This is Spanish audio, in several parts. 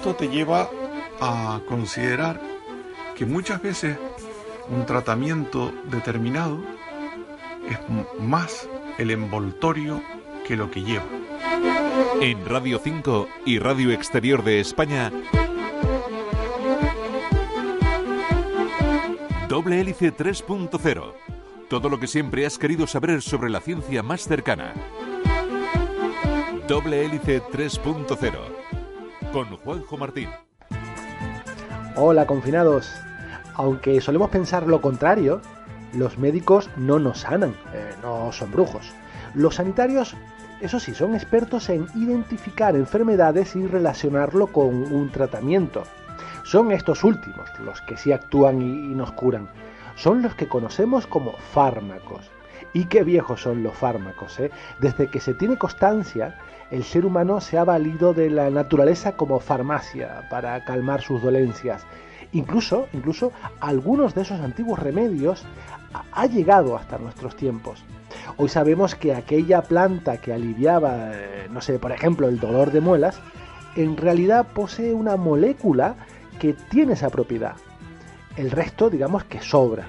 esto te lleva a considerar que muchas veces un tratamiento determinado es más el envoltorio que lo que lleva. En Radio 5 y Radio Exterior de España, Doble Hélice 3.0. Todo lo que siempre has querido saber sobre la ciencia más cercana. Doble Hélice 3.0. Con Juanjo Martín. Hola, confinados. Aunque solemos pensar lo contrario, los médicos no nos sanan, eh, no son brujos. Los sanitarios, eso sí, son expertos en identificar enfermedades y relacionarlo con un tratamiento. Son estos últimos los que sí actúan y, nos curan. Son los que conocemos como fármacos. Y qué viejos son los fármacos. ¿eh? Desde que se tiene constancia, el ser humano se ha valido de la naturaleza como farmacia para calmar sus dolencias. Incluso, incluso algunos de esos antiguos remedios ha llegado hasta nuestros tiempos. Hoy sabemos que aquella planta que aliviaba, eh, no sé, por ejemplo, el dolor de muelas, en realidad posee una molécula que tiene esa propiedad. El resto, digamos que sobra.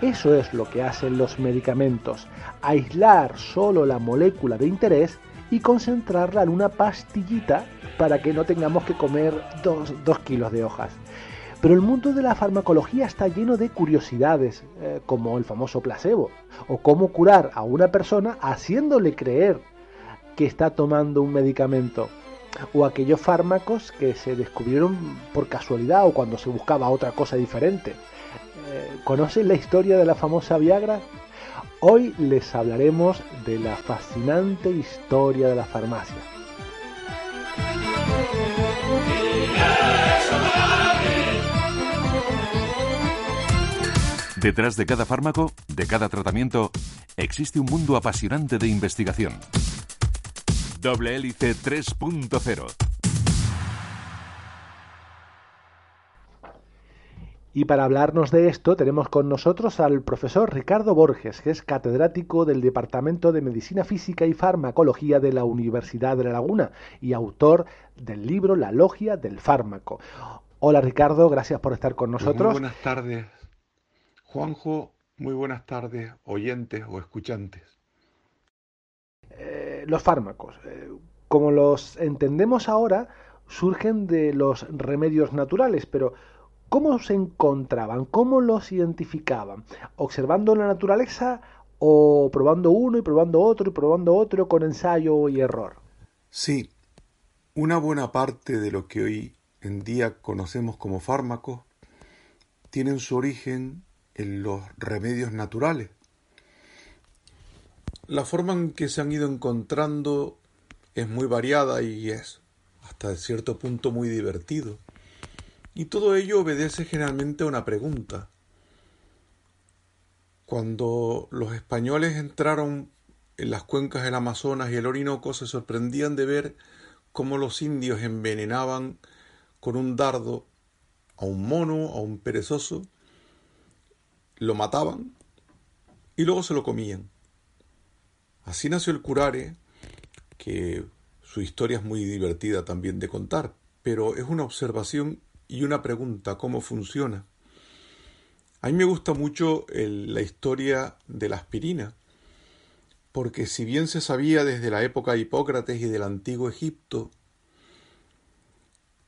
Eso es lo que hacen los medicamentos, aislar solo la molécula de interés y concentrarla en una pastillita para que no tengamos que comer dos, kilos de hojas. Pero el mundo de la farmacología está lleno de curiosidades, eh, como el famoso placebo, o cómo curar a una persona haciéndole creer que está tomando un medicamento o aquellos fármacos que se descubrieron por casualidad o cuando se buscaba otra cosa diferente. Eh, ¿Conocen la historia de la famosa Viagra? Hoy les hablaremos de la fascinante historia de la farmacia. Detrás de cada fármaco, de cada tratamiento, existe un mundo apasionante de investigación. Doble Hélice 3.0. Y para hablarnos de esto tenemos con nosotros al profesor Ricardo Borges, que es catedrático del Departamento de Medicina Física y Farmacología de la Universidad de La Laguna y autor del libro La Logia del Fármaco. Hola Ricardo, gracias por estar con nosotros. Muy buenas tardes, Juanjo. Muy buenas tardes, oyentes o escuchantes. Eh, los fármacos, eh, como los entendemos ahora, surgen de los remedios naturales, pero ¿cómo se encontraban? ¿Cómo los identificaban? ¿Observando la naturaleza o probando uno y probando otro y probando otro con ensayo y error? Sí, una buena parte de lo que hoy en día conocemos como fármacos tienen su origen en los remedios naturales la forma en que se han ido encontrando es muy variada y es hasta cierto punto muy divertido. Y todo ello obedece generalmente a una pregunta. Cuando los españoles entraron en las cuencas del Amazonas y el Orinoco se sorprendían de ver cómo los indios envenenaban con un dardo a un mono, a un perezoso, lo mataban y luego se lo comían. Así nació el curare, que su historia es muy divertida también de contar, pero es una observación y una pregunta, ¿cómo funciona? A mí me gusta mucho la historia de la aspirina, porque si bien se sabía desde la época de Hipócrates y del antiguo Egipto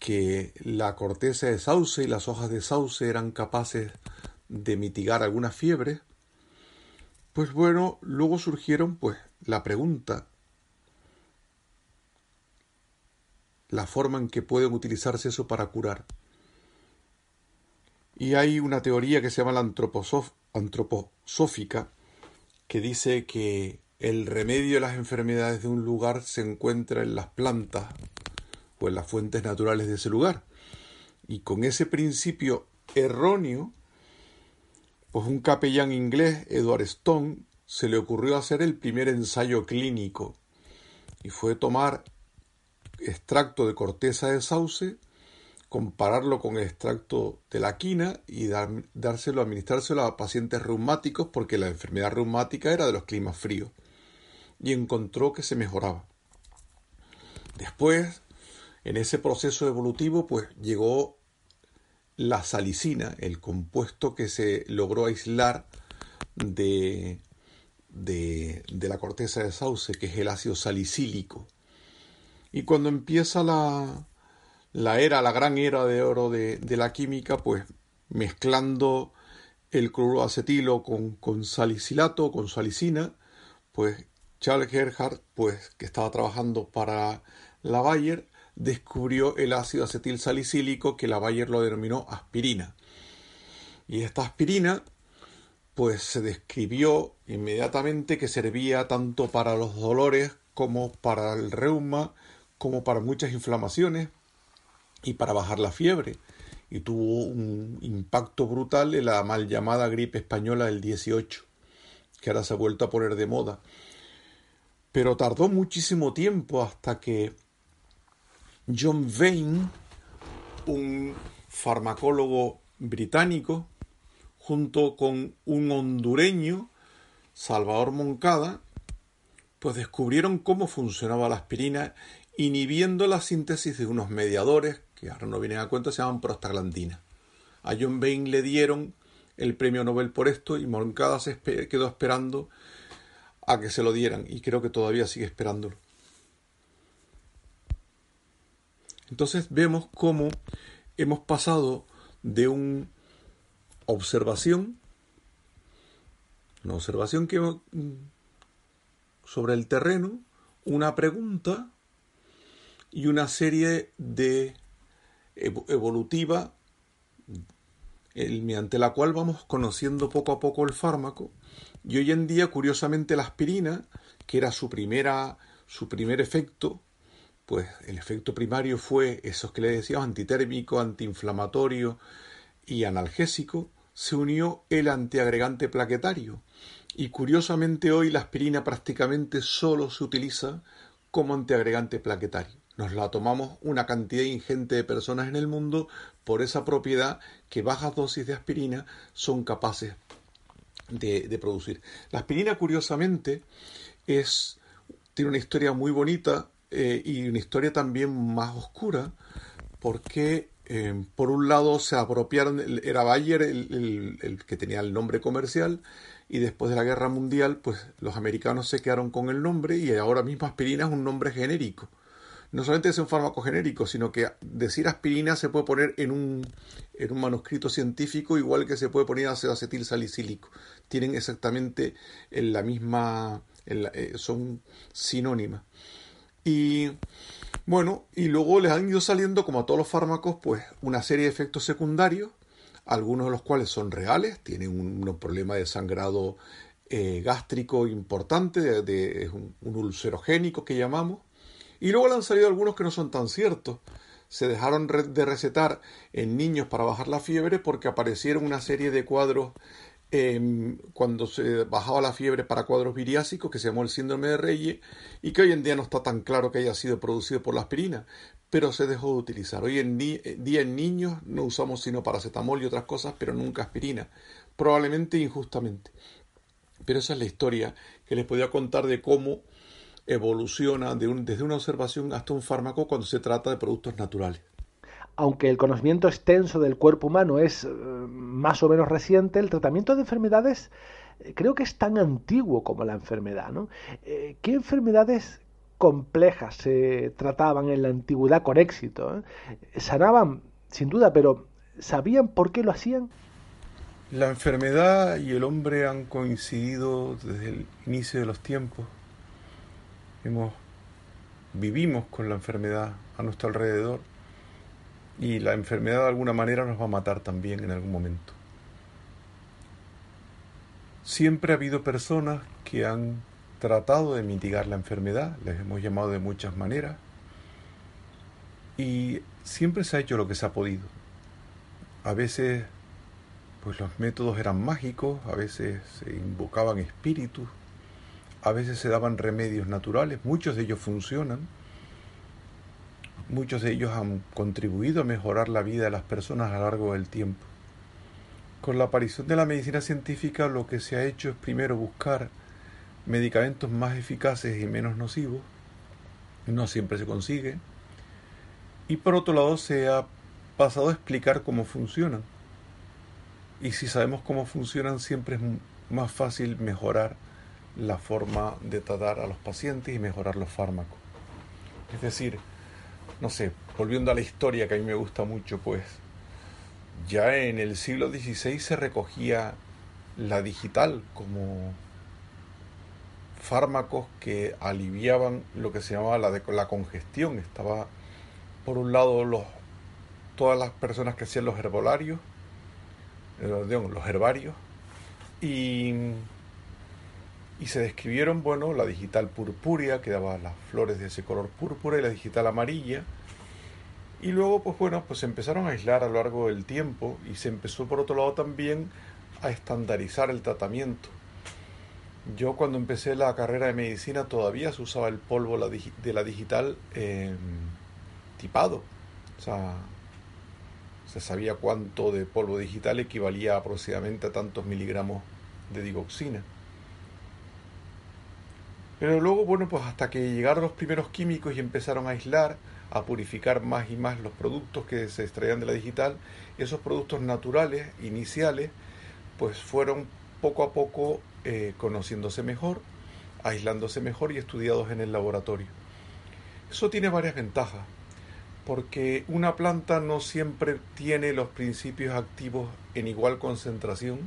que la corteza de sauce y las hojas de sauce eran capaces de mitigar algunas fiebres, pues bueno, luego surgieron pues la pregunta, la forma en que pueden utilizarse eso para curar. Y hay una teoría que se llama la antroposófica, que dice que el remedio de las enfermedades de un lugar se encuentra en las plantas o en las fuentes naturales de ese lugar. Y con ese principio erróneo, pues un capellán inglés, Edward Stone, se le ocurrió hacer el primer ensayo clínico y fue tomar extracto de corteza de sauce, compararlo con el extracto de la quina y dárselo, administrárselo a pacientes reumáticos porque la enfermedad reumática era de los climas fríos y encontró que se mejoraba. Después, En ese proceso evolutivo, pues llegó la salicina, el compuesto que se logró aislar de, de, la corteza de sauce, que es el ácido salicílico. Y cuando empieza la, la era, la gran era de oro de, de la química, pues mezclando el cloruro acetilo con, con salicilato, con salicina, pues Charles Gerhardt, pues que estaba trabajando para la Bayer, descubrió el ácido acetil salicílico que la Bayer lo denominó aspirina. Y esta aspirina pues se describió inmediatamente que servía tanto para los dolores como para el reuma, como para muchas inflamaciones y para bajar la fiebre. Y tuvo un impacto brutal en la mal llamada gripe española del 18, que ahora se ha vuelto a poner de moda. Pero tardó muchísimo tiempo hasta que John Vane, un farmacólogo británico, junto con un hondureño, Salvador Moncada, pues descubrieron cómo funcionaba la aspirina inhibiendo la síntesis de unos mediadores que ahora no vienen a cuenta, se llaman prostaglandina. A John Bain le dieron el premio Nobel por esto y Moncada se quedó esperando a que se lo dieran y creo que todavía sigue esperándolo. Entonces vemos cómo hemos pasado de una observación, una observación que mm, sobre el terreno, una pregunta y una serie de evolutiva mediante la cual vamos conociendo poco a poco el fármaco y hoy en día curiosamente la aspirina que era su primera su primer efecto pues el efecto primario fue esos que le decíamos antitérmico, antiinflamatorio y analgésico, se unió el antiagregante plaquetario. Y curiosamente hoy la aspirina prácticamente solo se utiliza como antiagregante plaquetario. Nos la tomamos una cantidad ingente de personas en el mundo por esa propiedad que bajas dosis de aspirina son capaces de, producir. La aspirina, curiosamente, es, tiene una historia muy bonita eh, y una historia también más oscura, porque eh, por un lado se apropiaron, era Bayer el, el, que tenía el nombre comercial, y después de la guerra mundial, pues los americanos se quedaron con el nombre y ahora mismo aspirina es un nombre genérico. No solamente es un fármaco genérico, sino que decir aspirina se puede poner en un, en un manuscrito científico igual que se puede poner ácido acetil salicílico. Tienen exactamente la misma, eh, son sinónimas. Y bueno, y luego les han ido saliendo, como a todos los fármacos, pues una serie de efectos secundarios, algunos de los cuales son reales, tienen un, problema de sangrado eh, gástrico importante, de, un, un, ulcerogénico que llamamos, y luego le han salido algunos que no son tan ciertos. Se dejaron de recetar en niños para bajar la fiebre porque aparecieron una serie de cuadros Em, cuando se bajaba la fiebre para cuadros viriásicos, que se llamó el síndrome de Reyes, y que hoy en día no está tan claro que haya sido producido por la aspirina, pero se dejó de utilizar. Hoy en eh, día en niños no usamos sino paracetamol y otras cosas, pero nunca aspirina, probablemente injustamente. Pero esa es la historia que les podía contar de cómo evoluciona desde una observación hasta un fármaco cuando se trata de productos naturales aunque el conocimiento extenso del cuerpo humano es eh, más o menos reciente, el tratamiento de enfermedades eh, creo que es tan antiguo como la enfermedad. ¿no? Eh, ¿Qué enfermedades complejas se trataban en la antigüedad con éxito? Sanaban, sin duda, pero ¿sabían por qué lo hacían? La enfermedad y el hombre han coincidido desde el inicio de los tiempos. Hemos, vivimos con la enfermedad a nuestro alrededor y la enfermedad de alguna manera nos va a matar también en algún momento. Siempre ha habido personas que han tratado de mitigar la enfermedad, les hemos llamado de muchas maneras, y siempre se ha hecho lo que se ha podido. A veces pues los métodos eran mágicos, a veces se invocaban espíritus, a veces se daban remedios naturales, muchos de ellos funcionan, Muchos de ellos han contribuido a mejorar la vida de las personas a lo largo del tiempo. Con la aparición de la medicina científica lo que se ha hecho es primero buscar medicamentos más eficaces y menos nocivos. No siempre se consigue. y por otro lado se ha pasado a explicar cómo funcionan. Y si sabemos cómo funcionan, siempre es más fácil mejorar la forma de tratar a los pacientes y mejorar los fármacos. Es decir, no sé, volviendo a la historia que a mí me gusta mucho, pues ya en el siglo XVI se recogía la digital como fármacos que aliviaban lo que se llamaba la, la congestión. Estaba, por un lado, los, todas las personas que hacían los herbolarios, eh, los herbarios, y, y se describieron, bueno, la digital purpúrea, que daba las flores de ese color púrpura, y la digital amarilla, y luego, pues bueno, pues se empezaron a aislar a lo largo del tiempo y se empezó por otro lado también a estandarizar el tratamiento. Yo cuando empecé la carrera de medicina todavía se usaba el polvo de la digital em, tipado. O sea, se sabía cuánto de polvo digital equivalía aproximadamente a tantos miligramos de digoxina. Pero luego, bueno, pues hasta que llegaron los primeros químicos y empezaron a aislar, a purificar más y más los productos que se extraían de la digital, esos productos naturales, iniciales, pues fueron poco a poco eh, conociéndose mejor, aislándose mejor y estudiados en el laboratorio. Eso tiene varias ventajas, porque una planta no siempre tiene los principios activos en igual concentración.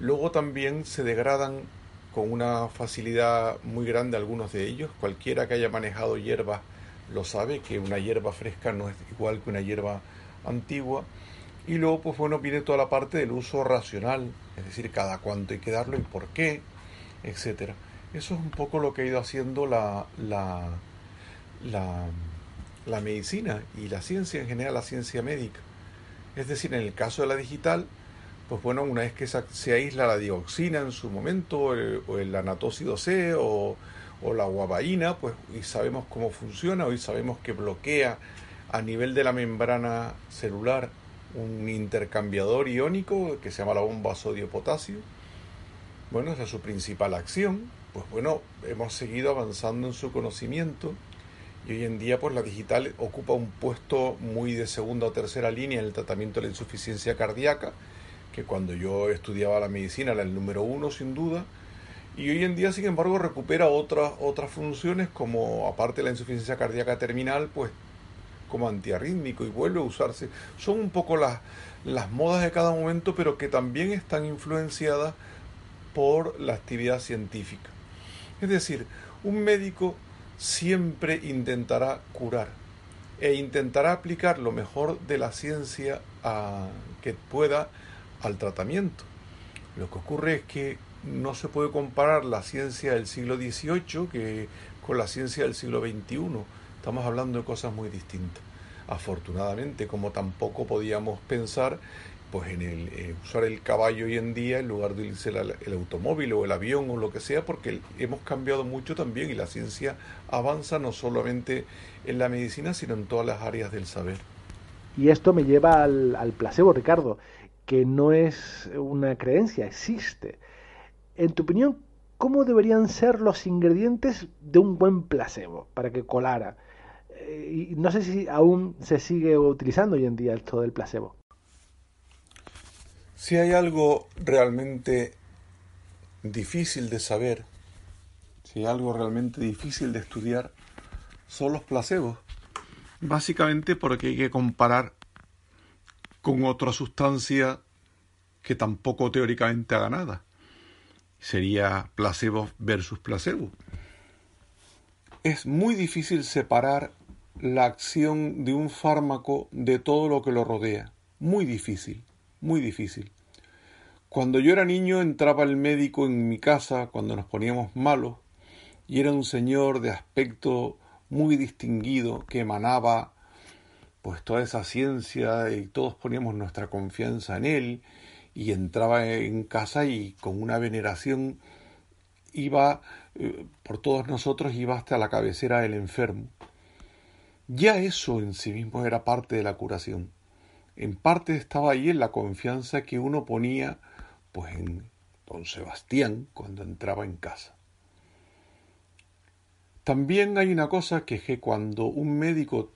Luego también se degradan con una facilidad muy grande algunos de ellos. Cualquiera que haya manejado hierbas lo sabe, que una hierba fresca no es igual que una hierba antigua. Y luego, pues bueno, viene toda la parte del uso racional, es decir, cada cuánto hay que darlo y por qué, etcétera. Eso es un poco lo que ha ido haciendo la, la, la, la medicina y la ciencia en general, la ciencia médica. Es decir, en el caso de la digital, pues bueno, una vez que se aísla la dioxina en su momento, o el anatócido C, o, la guabaína, pues y sabemos cómo funciona, hoy sabemos que bloquea a nivel de la membrana celular un intercambiador iónico que se llama la bomba sodio-potasio. Bueno, esa es su principal acción. Pues bueno, hemos seguido avanzando en su conocimiento y hoy en día pues la digital ocupa un puesto muy de segunda o tercera línea en el tratamiento de la insuficiencia cardíaca que cuando yo estudiaba la medicina era el número uno sin duda, y hoy en día sin embargo recupera otras, otras funciones como aparte de la insuficiencia cardíaca terminal, pues como antiarrítmico y vuelve a usarse. Son un poco las, las modas de cada momento, pero que también están influenciadas por la actividad científica. Es decir, un médico siempre intentará curar e intentará aplicar lo mejor de la ciencia a, que pueda al tratamiento. Lo que ocurre es que no se puede comparar la ciencia del siglo XVIII que con la ciencia del siglo XXI. Estamos hablando de cosas muy distintas. Afortunadamente, como tampoco podíamos pensar pues en el eh, usar el caballo hoy en día en lugar de usar el, automóvil o el avión o lo que sea, porque hemos cambiado mucho también y la ciencia avanza no solamente en la medicina, sino en todas las áreas del saber. Y esto me lleva al, al placebo, Ricardo que no es una creencia, existe. En tu opinión, ¿cómo deberían ser los ingredientes de un buen placebo para que colara? Eh, y no sé si aún se sigue utilizando hoy en día esto del placebo. Si hay algo realmente difícil de saber, si hay algo realmente difícil de estudiar, son los placebos. Básicamente porque hay que comparar con otra sustancia que tampoco teóricamente haga nada. Sería placebo versus placebo. Es muy difícil separar la acción de un fármaco de todo lo que lo rodea. Muy difícil, muy difícil. Cuando yo era niño entraba el médico en mi casa cuando nos poníamos malos y era un señor de aspecto muy distinguido que emanaba pues toda esa ciencia y todos poníamos nuestra confianza en él y entraba en casa y con una veneración iba eh, por todos nosotros iba hasta la cabecera del enfermo. Ya eso en sí mismo era parte de la curación. En parte estaba ahí en la confianza que uno ponía pues en don Sebastián cuando entraba en casa. También hay una cosa que es que cuando un médico,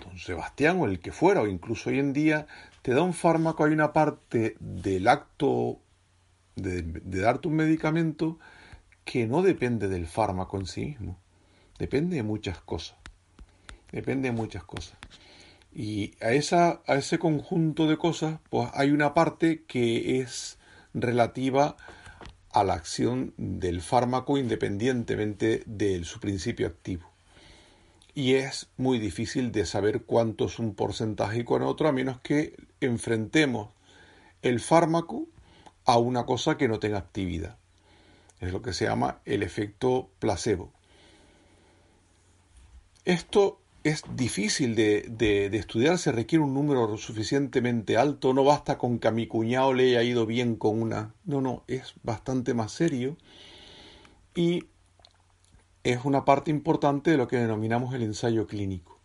don Sebastián o el que fuera, o incluso hoy en día, te da un fármaco, hay una parte del acto de, de darte un medicamento que no depende del fármaco en sí mismo, depende de muchas cosas, depende de muchas cosas. Y a, esa, a ese conjunto de cosas, pues hay una parte que es relativa a la acción del fármaco independientemente de su principio activo. Y es muy difícil de saber cuánto es un porcentaje y con otro, a menos que enfrentemos el fármaco a una cosa que no tenga actividad. Es lo que se llama el efecto placebo. Esto es difícil de, de, estudiar, se requiere un número suficientemente alto, no basta con que a mi cuñado le haya ido bien con una, no, no, es bastante más serio y es una parte importante de lo que denominamos el ensayo clínico.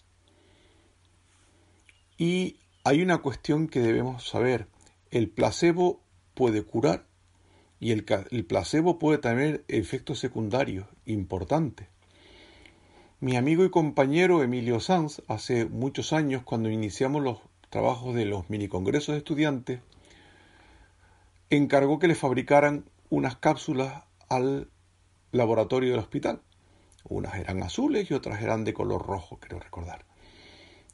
Y hay una cuestión que debemos saber, el placebo puede curar y el, placebo puede tener efectos secundarios importantes. Mi amigo y compañero Emilio Sanz, hace muchos años, cuando iniciamos los trabajos de los minicongresos de estudiantes, encargó que le fabricaran unas cápsulas al laboratorio del hospital. Unas eran azules y otras eran de color rojo, creo recordar.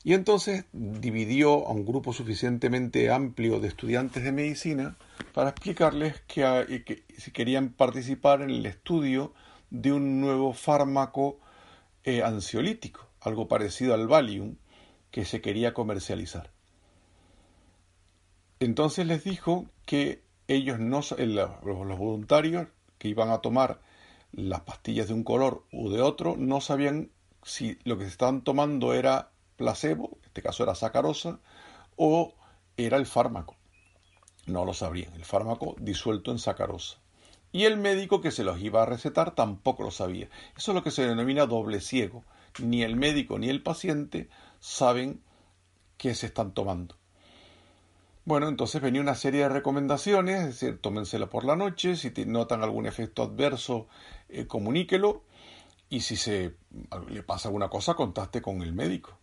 Y entonces dividió a un grupo suficientemente amplio de estudiantes de medicina para explicarles que, que si querían participar en el estudio de un nuevo fármaco eh, ansiolítico, algo parecido al Valium, que se quería comercializar. Entonces les dijo que ellos no, los voluntarios que iban a tomar las pastillas de un color u de otro, no sabían si lo que se estaban tomando era placebo, en este caso era sacarosa, o era el fármaco. No lo sabrían, el fármaco disuelto en sacarosa y el médico que se los iba a recetar tampoco lo sabía. Eso es lo que se denomina doble ciego. Ni el médico ni el paciente saben qué se están tomando. Bueno, entonces venía una serie de recomendaciones, es decir, tómensela por la noche, si notan algún efecto adverso, eh, comuníquelo, y si se le pasa alguna cosa, contacte con el médico.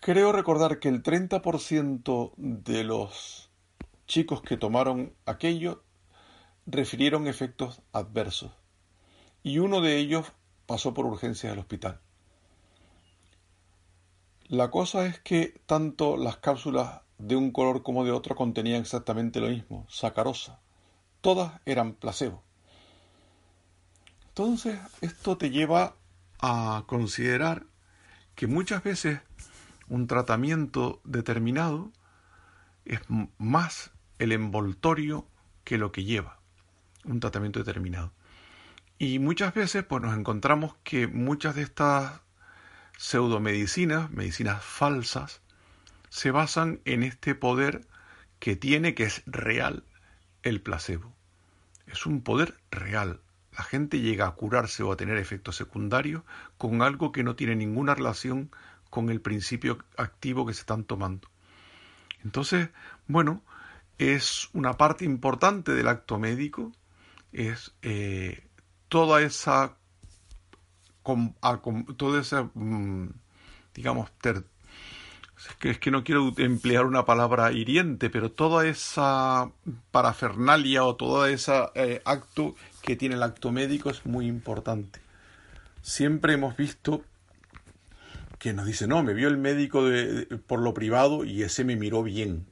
Creo recordar que el 30% de los chicos que tomaron aquello refirieron efectos adversos y uno de ellos pasó por urgencias al hospital. La cosa es que tanto las cápsulas de un color como de otro contenían exactamente lo mismo, sacarosa. Todas eran placebo. Entonces, esto te lleva a considerar que muchas veces un tratamiento determinado es más el envoltorio que lo que lleva un tratamiento determinado. Y muchas veces pues, nos encontramos que muchas de estas pseudomedicinas, medicinas falsas, se basan en este poder que tiene, que es real, el placebo. Es un poder real. La gente llega a curarse o a tener efectos secundarios con algo que no tiene ninguna relación con el principio activo que se están tomando. Entonces, bueno, es una parte importante del acto médico es eh, toda esa toda esa mm, digamos es que no quiero emplear una palabra hiriente, pero toda esa parafernalia o todo ese eh, acto que tiene el acto médico es muy importante. Siempre hemos visto que nos dice, no, me vio el médico por lo privado y ese me miró bien,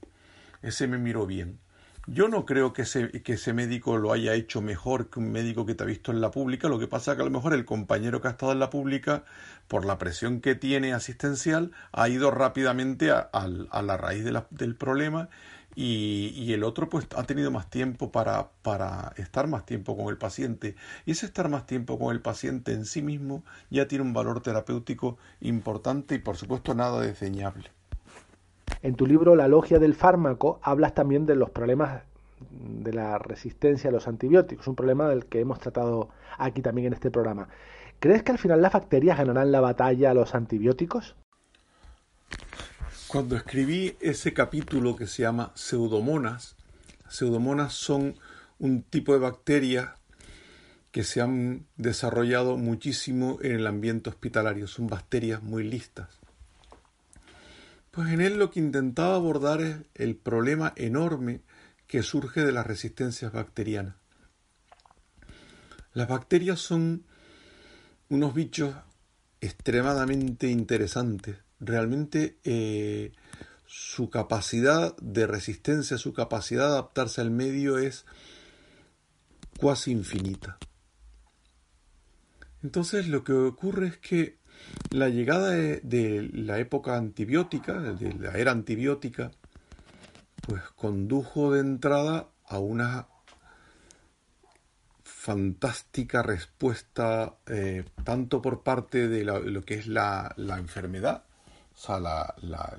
ese me miró bien. Yo no creo que ese, que ese médico lo haya hecho mejor que un médico que te ha visto en la pública. Lo que pasa es que a lo mejor el compañero que ha estado en la pública, por la presión que tiene asistencial, ha ido rápidamente a, la raíz del problema y, el otro pues ha tenido más tiempo para, para estar más tiempo con el paciente. Y ese estar más tiempo con el paciente en sí mismo ya tiene un valor terapéutico importante y por supuesto nada desdeñable. En tu libro La logia del fármaco hablas también de los problemas de la resistencia a los antibióticos, un problema del que hemos tratado aquí también en este programa. ¿Crees que al final las bacterias ganarán la batalla a los antibióticos? Cuando escribí ese capítulo que se llama Pseudomonas, pseudomonas son un tipo de bacterias que se han desarrollado muchísimo en el ambiente hospitalario. Son bacterias muy listas. Pues en él lo que intentaba abordar es el problema enorme que surge de las resistencias bacterianas. Las bacterias son unos bichos extremadamente interesantes. Realmente eh, su capacidad de resistencia, su capacidad de adaptarse al medio es cuasi infinita. Entonces lo que ocurre es que la llegada de, la época antibiótica, de la era antibiótica, pues condujo de entrada a una fantástica respuesta eh, tanto por parte de lo que es la, enfermedad, o sea, la,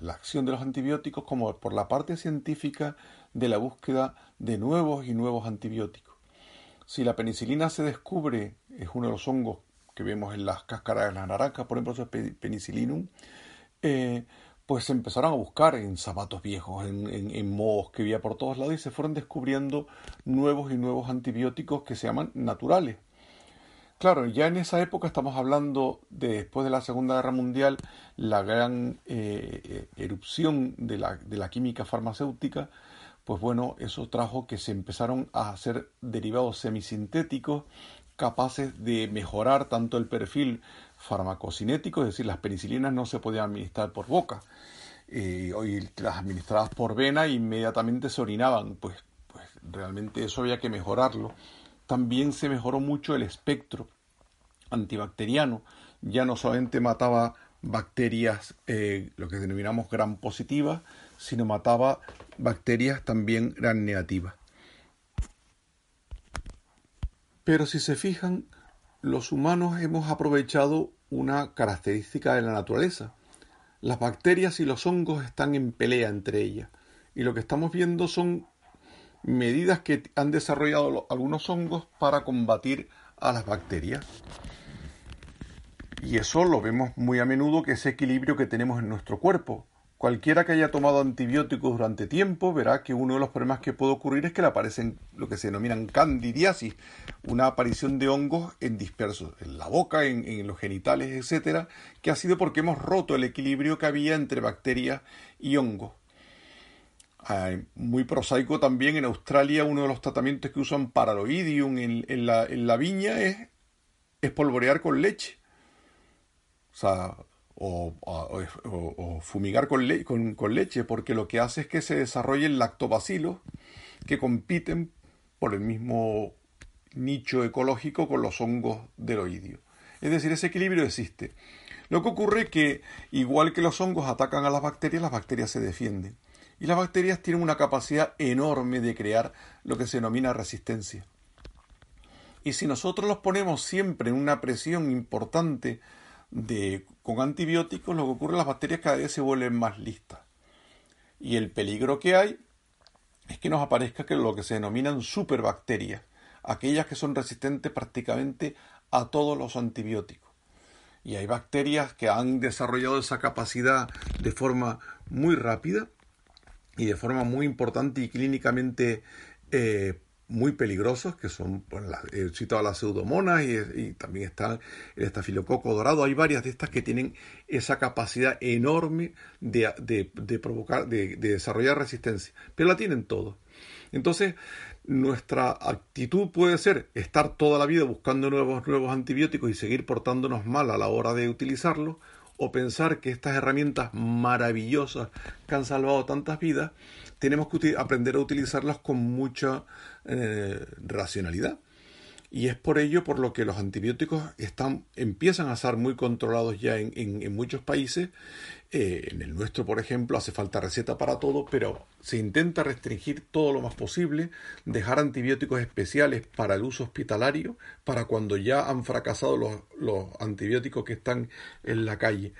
acción de los antibióticos, como por la parte científica de la búsqueda de nuevos y nuevos antibióticos. Si la penicilina se descubre, es uno de los hongos que vemos en las cáscaras de las naranjas, por ejemplo, es penicillinum, eh, pues se empezaron a buscar en zapatos viejos, en, en, mohos que había por todos lados y se fueron descubriendo nuevos y nuevos antibióticos que se llaman naturales. Claro, ya en esa época estamos hablando de después de la Segunda Guerra Mundial, la gran eh, erupción de la, de la química farmacéutica, pues bueno, eso trajo que se empezaron a hacer derivados semisintéticos capaces de mejorar tanto el perfil farmacocinético, es decir, las penicilinas no se podían administrar por boca, eh, y las administradas por vena inmediatamente se orinaban, pues, pues realmente eso había que mejorarlo. También se mejoró mucho el espectro antibacteriano, ya no solamente mataba bacterias, eh, lo que denominamos gram positivas, sino mataba bacterias también gran negativas. Pero si se fijan, los humanos hemos aprovechado una característica de la naturaleza. Las bacterias y los hongos están en pelea entre ellas. Y lo que estamos viendo son medidas que han desarrollado algunos hongos para combatir a las bacterias. Y eso lo vemos muy a menudo que ese equilibrio que tenemos en nuestro cuerpo. Cualquiera que haya tomado antibióticos durante tiempo verá que uno de los problemas que puede ocurrir es que le aparecen lo que se denominan candidiasis, una aparición de hongos en dispersos, en la boca, en, los genitales, etcétera, que ha sido porque hemos roto el equilibrio que había entre bacterias y hongos. Muy prosaico también en Australia, uno de los tratamientos que usan para el oidium en, la, en la viña es espolvorear con leche. O sea, o, fumigar con, con, leche, porque lo que hace es que se desarrollen lactobacilos que compiten por el mismo nicho ecológico con los hongos del oidio. Es decir, ese equilibrio existe. Lo que ocurre es que, igual que los hongos atacan a las bacterias, las bacterias se defienden. Y las bacterias tienen una capacidad enorme de crear lo que se denomina resistencia. Y si nosotros los ponemos siempre en una presión importante de, con antibióticos, lo que ocurre es que las bacterias cada vez se vuelven más listas. Y el peligro que hay es que nos aparezca que lo que se denominan superbacterias, aquellas que son resistentes prácticamente a todos los antibióticos. Y hay bacterias que han desarrollado esa capacidad de forma muy rápida y de forma muy importante y clínicamente eh, muy peligrosos, que son, bueno, he citado las pseudomonas y, también está el estafilococo dorado. Hay varias de estas que tienen esa capacidad enorme de, de, provocar, de, desarrollar resistencia, pero la tienen todos. Entonces, nuestra actitud puede ser estar toda la vida buscando nuevos, nuevos antibióticos y seguir portándonos mal a la hora de utilizarlos, o pensar que estas herramientas maravillosas que han salvado tantas vidas, tenemos que aprender a utilizarlas con mucha eh, racionalidad. Y es por ello por lo que los antibióticos están, empiezan a ser muy controlados ya en, muchos países. Eh, en el nuestro, por ejemplo, hace falta receta para todo, pero se intenta restringir todo lo más posible, dejar antibióticos especiales para el uso hospitalario, para cuando ya han fracasado los, los antibióticos que están en la calle.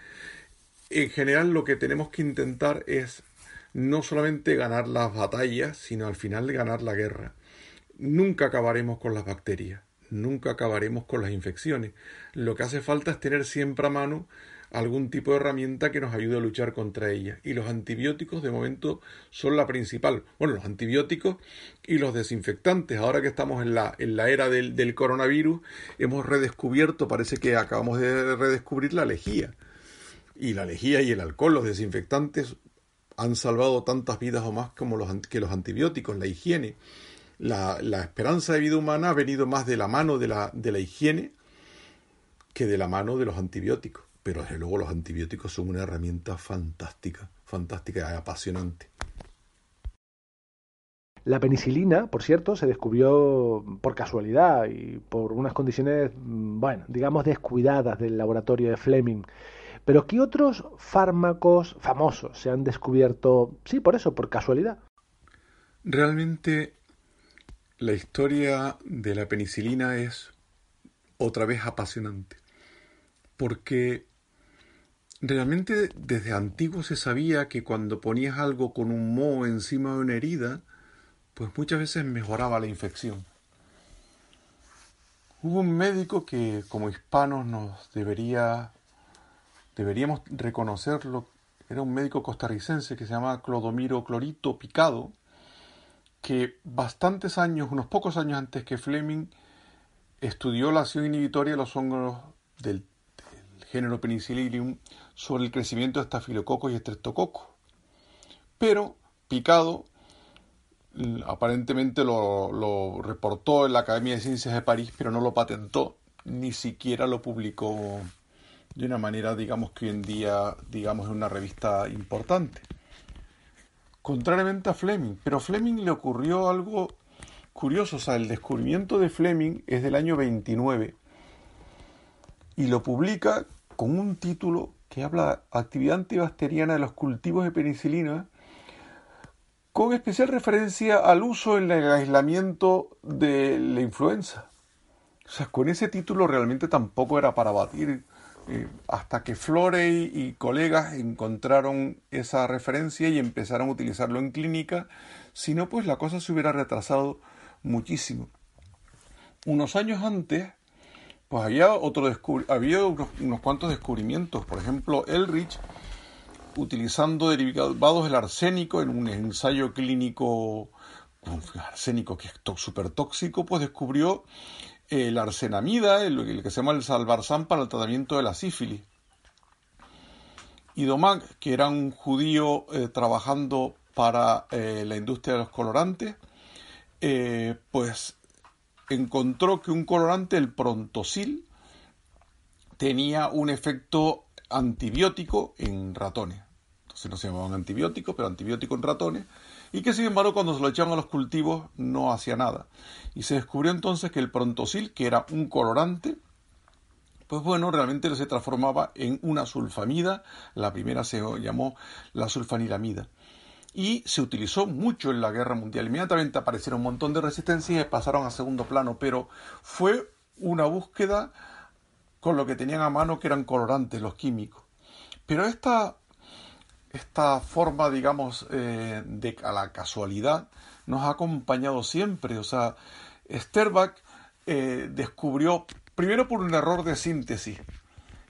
En general lo que tenemos que intentar es no solamente ganar las batallas, sino al final ganar la guerra. Nunca acabaremos con las bacterias, nunca acabaremos con las infecciones. Lo que hace falta es tener siempre a mano algún tipo de herramienta que nos ayude a luchar contra ella. Y los antibióticos de momento son la principal. Bueno, los antibióticos y los desinfectantes. Ahora que estamos en la, en la era del, del coronavirus, hemos redescubierto, parece que acabamos de redescubrir la lejía. Y la lejía y el alcohol, los desinfectantes, han salvado tantas vidas o más como los, que los antibióticos, la higiene. La, la, esperanza de vida humana ha venido más de la mano de la, de la higiene que de la mano de los antibióticos. Pero desde luego los antibióticos son una herramienta fantástica, fantástica y apasionante. La penicilina, por cierto, se descubrió por casualidad y por unas condiciones, mm, bueno, digamos descuidadas del laboratorio de Fleming. Pero ¿qué otros fármacos famosos se han descubierto, sí, por eso, por casualidad? Realmente la historia de la penicilina es otra vez apasionante, porque realmente desde antiguo se sabía que cuando ponías algo con un moho encima de una herida, pues muchas veces mejoraba la infección. Hubo un médico que como hispanos nos debería deberíamos reconocerlo, era un médico costarricense que se llama Clodomiro Clorito Picado, que bastantes años, unos pocos años antes que Fleming, estudió la acción inhibitoria de los hongos del, género Penicillium sobre el crecimiento de estafilococos y estreptococos. Pero Picado mm, aparentemente lo, lo reportó en la Academia de Ciencias de París, pero no lo patentó, ni siquiera lo publicó de una manera, digamos, que hoy en día, digamos, es una revista importante. Contrariamente a Fleming, pero a Fleming le ocurrió algo curioso, o sea, el descubrimiento de Fleming es del año 29 y lo publica con un título que habla actividad antibacteriana de los cultivos de penicilina, con especial referencia al uso en el aislamiento de la influenza. O sea, con ese título realmente tampoco era para batir eh, hasta que Florey y colegas encontraron esa referencia y empezaron a utilizarlo en clínica, si no, pues la cosa se hubiera retrasado muchísimo. Unos años antes, pues había, otro había unos, cuantos descubrimientos. Por ejemplo, Elrich, utilizando derivados del arsénico en un ensayo clínico, arsénico que es súper tóxico, pues descubrió el arsenamida, el, que se llama el salvarzán para el tratamiento de la sífilis. Y Domag, que era un judío eh, trabajando para eh, la industria de los colorantes, eh, pues encontró que un colorante, el prontosil, tenía un efecto antibiótico en ratones. Entonces no se llamaban antibióticos, pero antibiótico en ratones y que sin embargo cuando se lo echaban a los cultivos no hacía nada. Y se descubrió entonces que el prontosil, que era un colorante, pues bueno, realmente se transformaba en una sulfamida, la primera se llamó la sulfanilamida. Y se utilizó mucho en la guerra mundial. Inmediatamente aparecieron un montón de resistencias y pasaron a segundo plano, pero fue una búsqueda con lo que tenían a mano que eran colorantes, los químicos. Pero esta esta forma, digamos, eh, de a la casualidad nos ha acompañado siempre. O sea, Sterbach eh, descubrió, primero por un error de síntesis,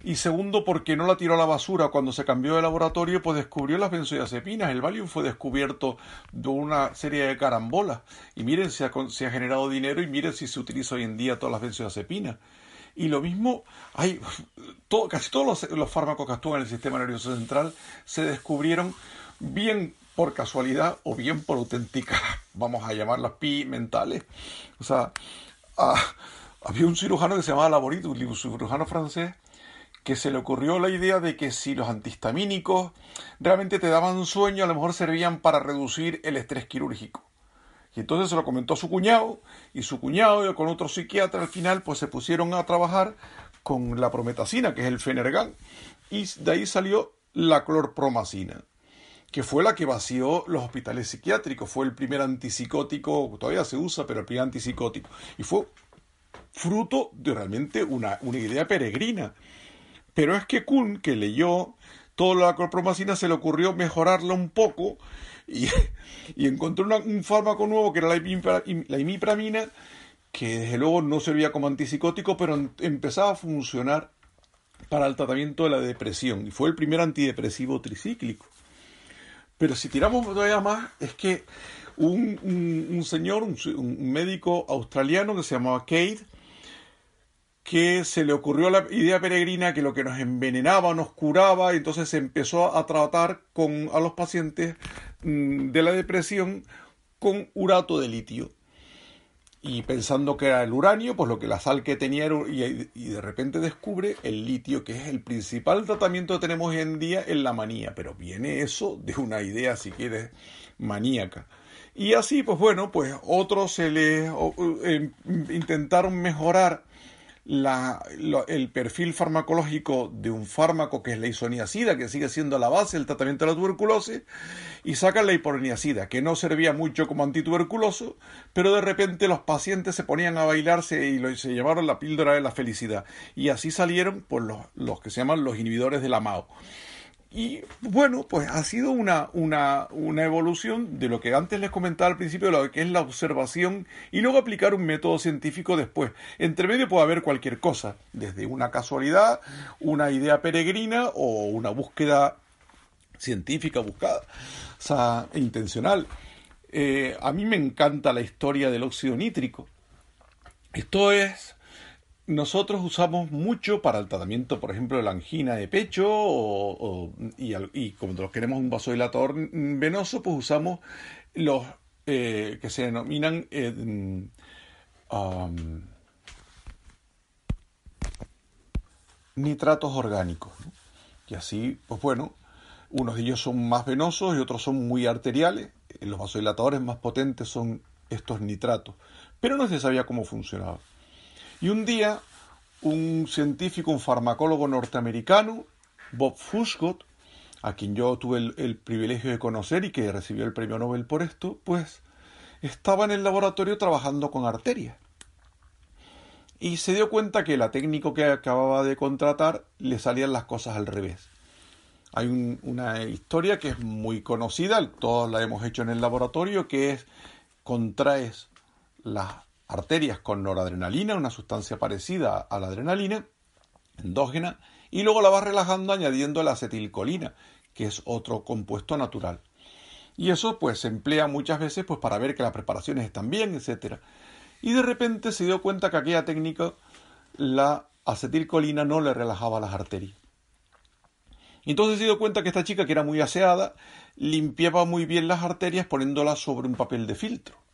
y segundo porque no la tiró a la basura cuando se cambió de laboratorio, pues descubrió las benzodiazepinas. El Valium fue descubierto de una serie de carambolas. Y miren, se ha, ha generado dinero y miren si se utiliza hoy en día todas las benzodiazepinas. Y lo mismo, hay todo, casi todos los, fármacos que actúan en el sistema nervioso central se descubrieron bien por casualidad o bien por auténticas, vamos a llamarlas pi mentales. O sea, ah, había un cirujano que se llamaba Laborit, un cirujano francés, que se le ocurrió la idea de que si los antihistamínicos realmente te daban sueño, a lo mejor servían para reducir el estrés quirúrgico. Y entonces se lo comentó a su cuñado, y su cuñado y con otro psiquiatra al final pues se pusieron a trabajar con la prometacina, que es el Fenergan, y de ahí salió la clorpromacina, que fue la que vació los hospitales psiquiátricos, fue el primer antipsicótico, todavía se usa, pero el primer antipsicótico, y fue fruto de realmente una, una idea peregrina. Pero es que Kuhn, que leyó toda la clorpromacina, se le ocurrió mejorarla un poco y, encontró un fármaco nuevo que era la, imipramina, que desde luego no servía como antipsicótico, pero empezaba a funcionar para el tratamiento de la depresión y fue el primer antidepresivo tricíclico. Pero si tiramos todavía más, es que un, señor, un, médico australiano que se llamaba Kate, que se le ocurrió la idea peregrina que lo que nos envenenaba nos curaba, y entonces se empezó a tratar con, a los pacientes de la depresión con urato de litio y pensando que era el uranio, pues lo que la sal que tenía era, y, y, de repente descubre el litio, que es el principal tratamiento que tenemos hoy en día en la manía, pero viene eso de una idea, si quieres, maníaca. Y así, pues bueno, pues otros se les eh, intentaron mejorar la, el perfil farmacológico de un fármaco que es la isoniacida, que sigue siendo la base del tratamiento de la tuberculosis, y sacan la hiporniacida, que no servía mucho como antituberculoso, pero de repente los pacientes se ponían a bailarse y se llamaron la píldora de la felicidad. Y así salieron pues, los, los que se llaman los inhibidores de la MAO. Y bueno, pues ha sido una, una, una, evolución de lo que antes les comentaba al principio, de lo que es la observación y luego aplicar un método científico después. Entre medio puede haber cualquier cosa, desde una casualidad, una idea peregrina o una búsqueda científica buscada, sea, intencional. Eh, a mí me encanta la historia del óxido nítrico. Esto es nosotros usamos mucho para el tratamiento, por ejemplo, de la angina de pecho o, y, y, como queremos un vasodilatador venoso, pues usamos los eh, que se denominan eh, um, nitratos orgánicos. Y así, pues bueno, unos de ellos son más venosos y otros son muy arteriales. Los vasodilatadores más potentes son estos nitratos. Pero no se sabía cómo funcionaba. Y un día, un científico, un farmacólogo norteamericano, Bob Fuscott, a quien yo tuve el, privilegio de conocer y que recibió el premio Nobel por esto, pues estaba en el laboratorio trabajando con arterias. Y se dio cuenta que la técnico que acababa de contratar le salían las cosas al revés. Hay una historia que es muy conocida, todos la hemos hecho en el laboratorio, que es contraes las arterias con noradrenalina, una sustancia parecida a la adrenalina, endógena, y luego la vas relajando añadiendo la acetilcolina, que es otro compuesto natural. Y eso pues se emplea muchas veces pues para ver que las preparaciones están bien, etc. Y de repente se dio cuenta que aquella técnica, la acetilcolina no le relajaba las arterias. Entonces se dio cuenta que esta chica, que era muy aseada, limpiaba muy bien las arterias poniéndolas sobre un papel de filtro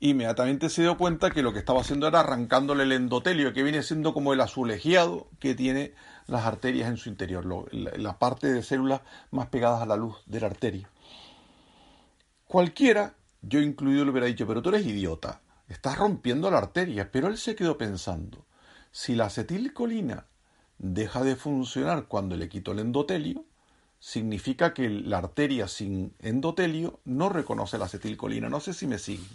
inmediatamente se dio cuenta que lo que estaba haciendo era arrancándole el endotelio, que viene siendo como el azulejeado que tiene las arterias en su interior, la, parte de células más pegadas a la luz de la arteria. Cualquiera, yo incluido, le hubiera dicho, pero tú eres idiota, estás rompiendo la arteria, pero él se quedó pensando, si la acetilcolina deja de funcionar cuando le quito el endotelio, significa que la arteria sin endotelio no reconoce la acetilcolina. No sé si me siguen.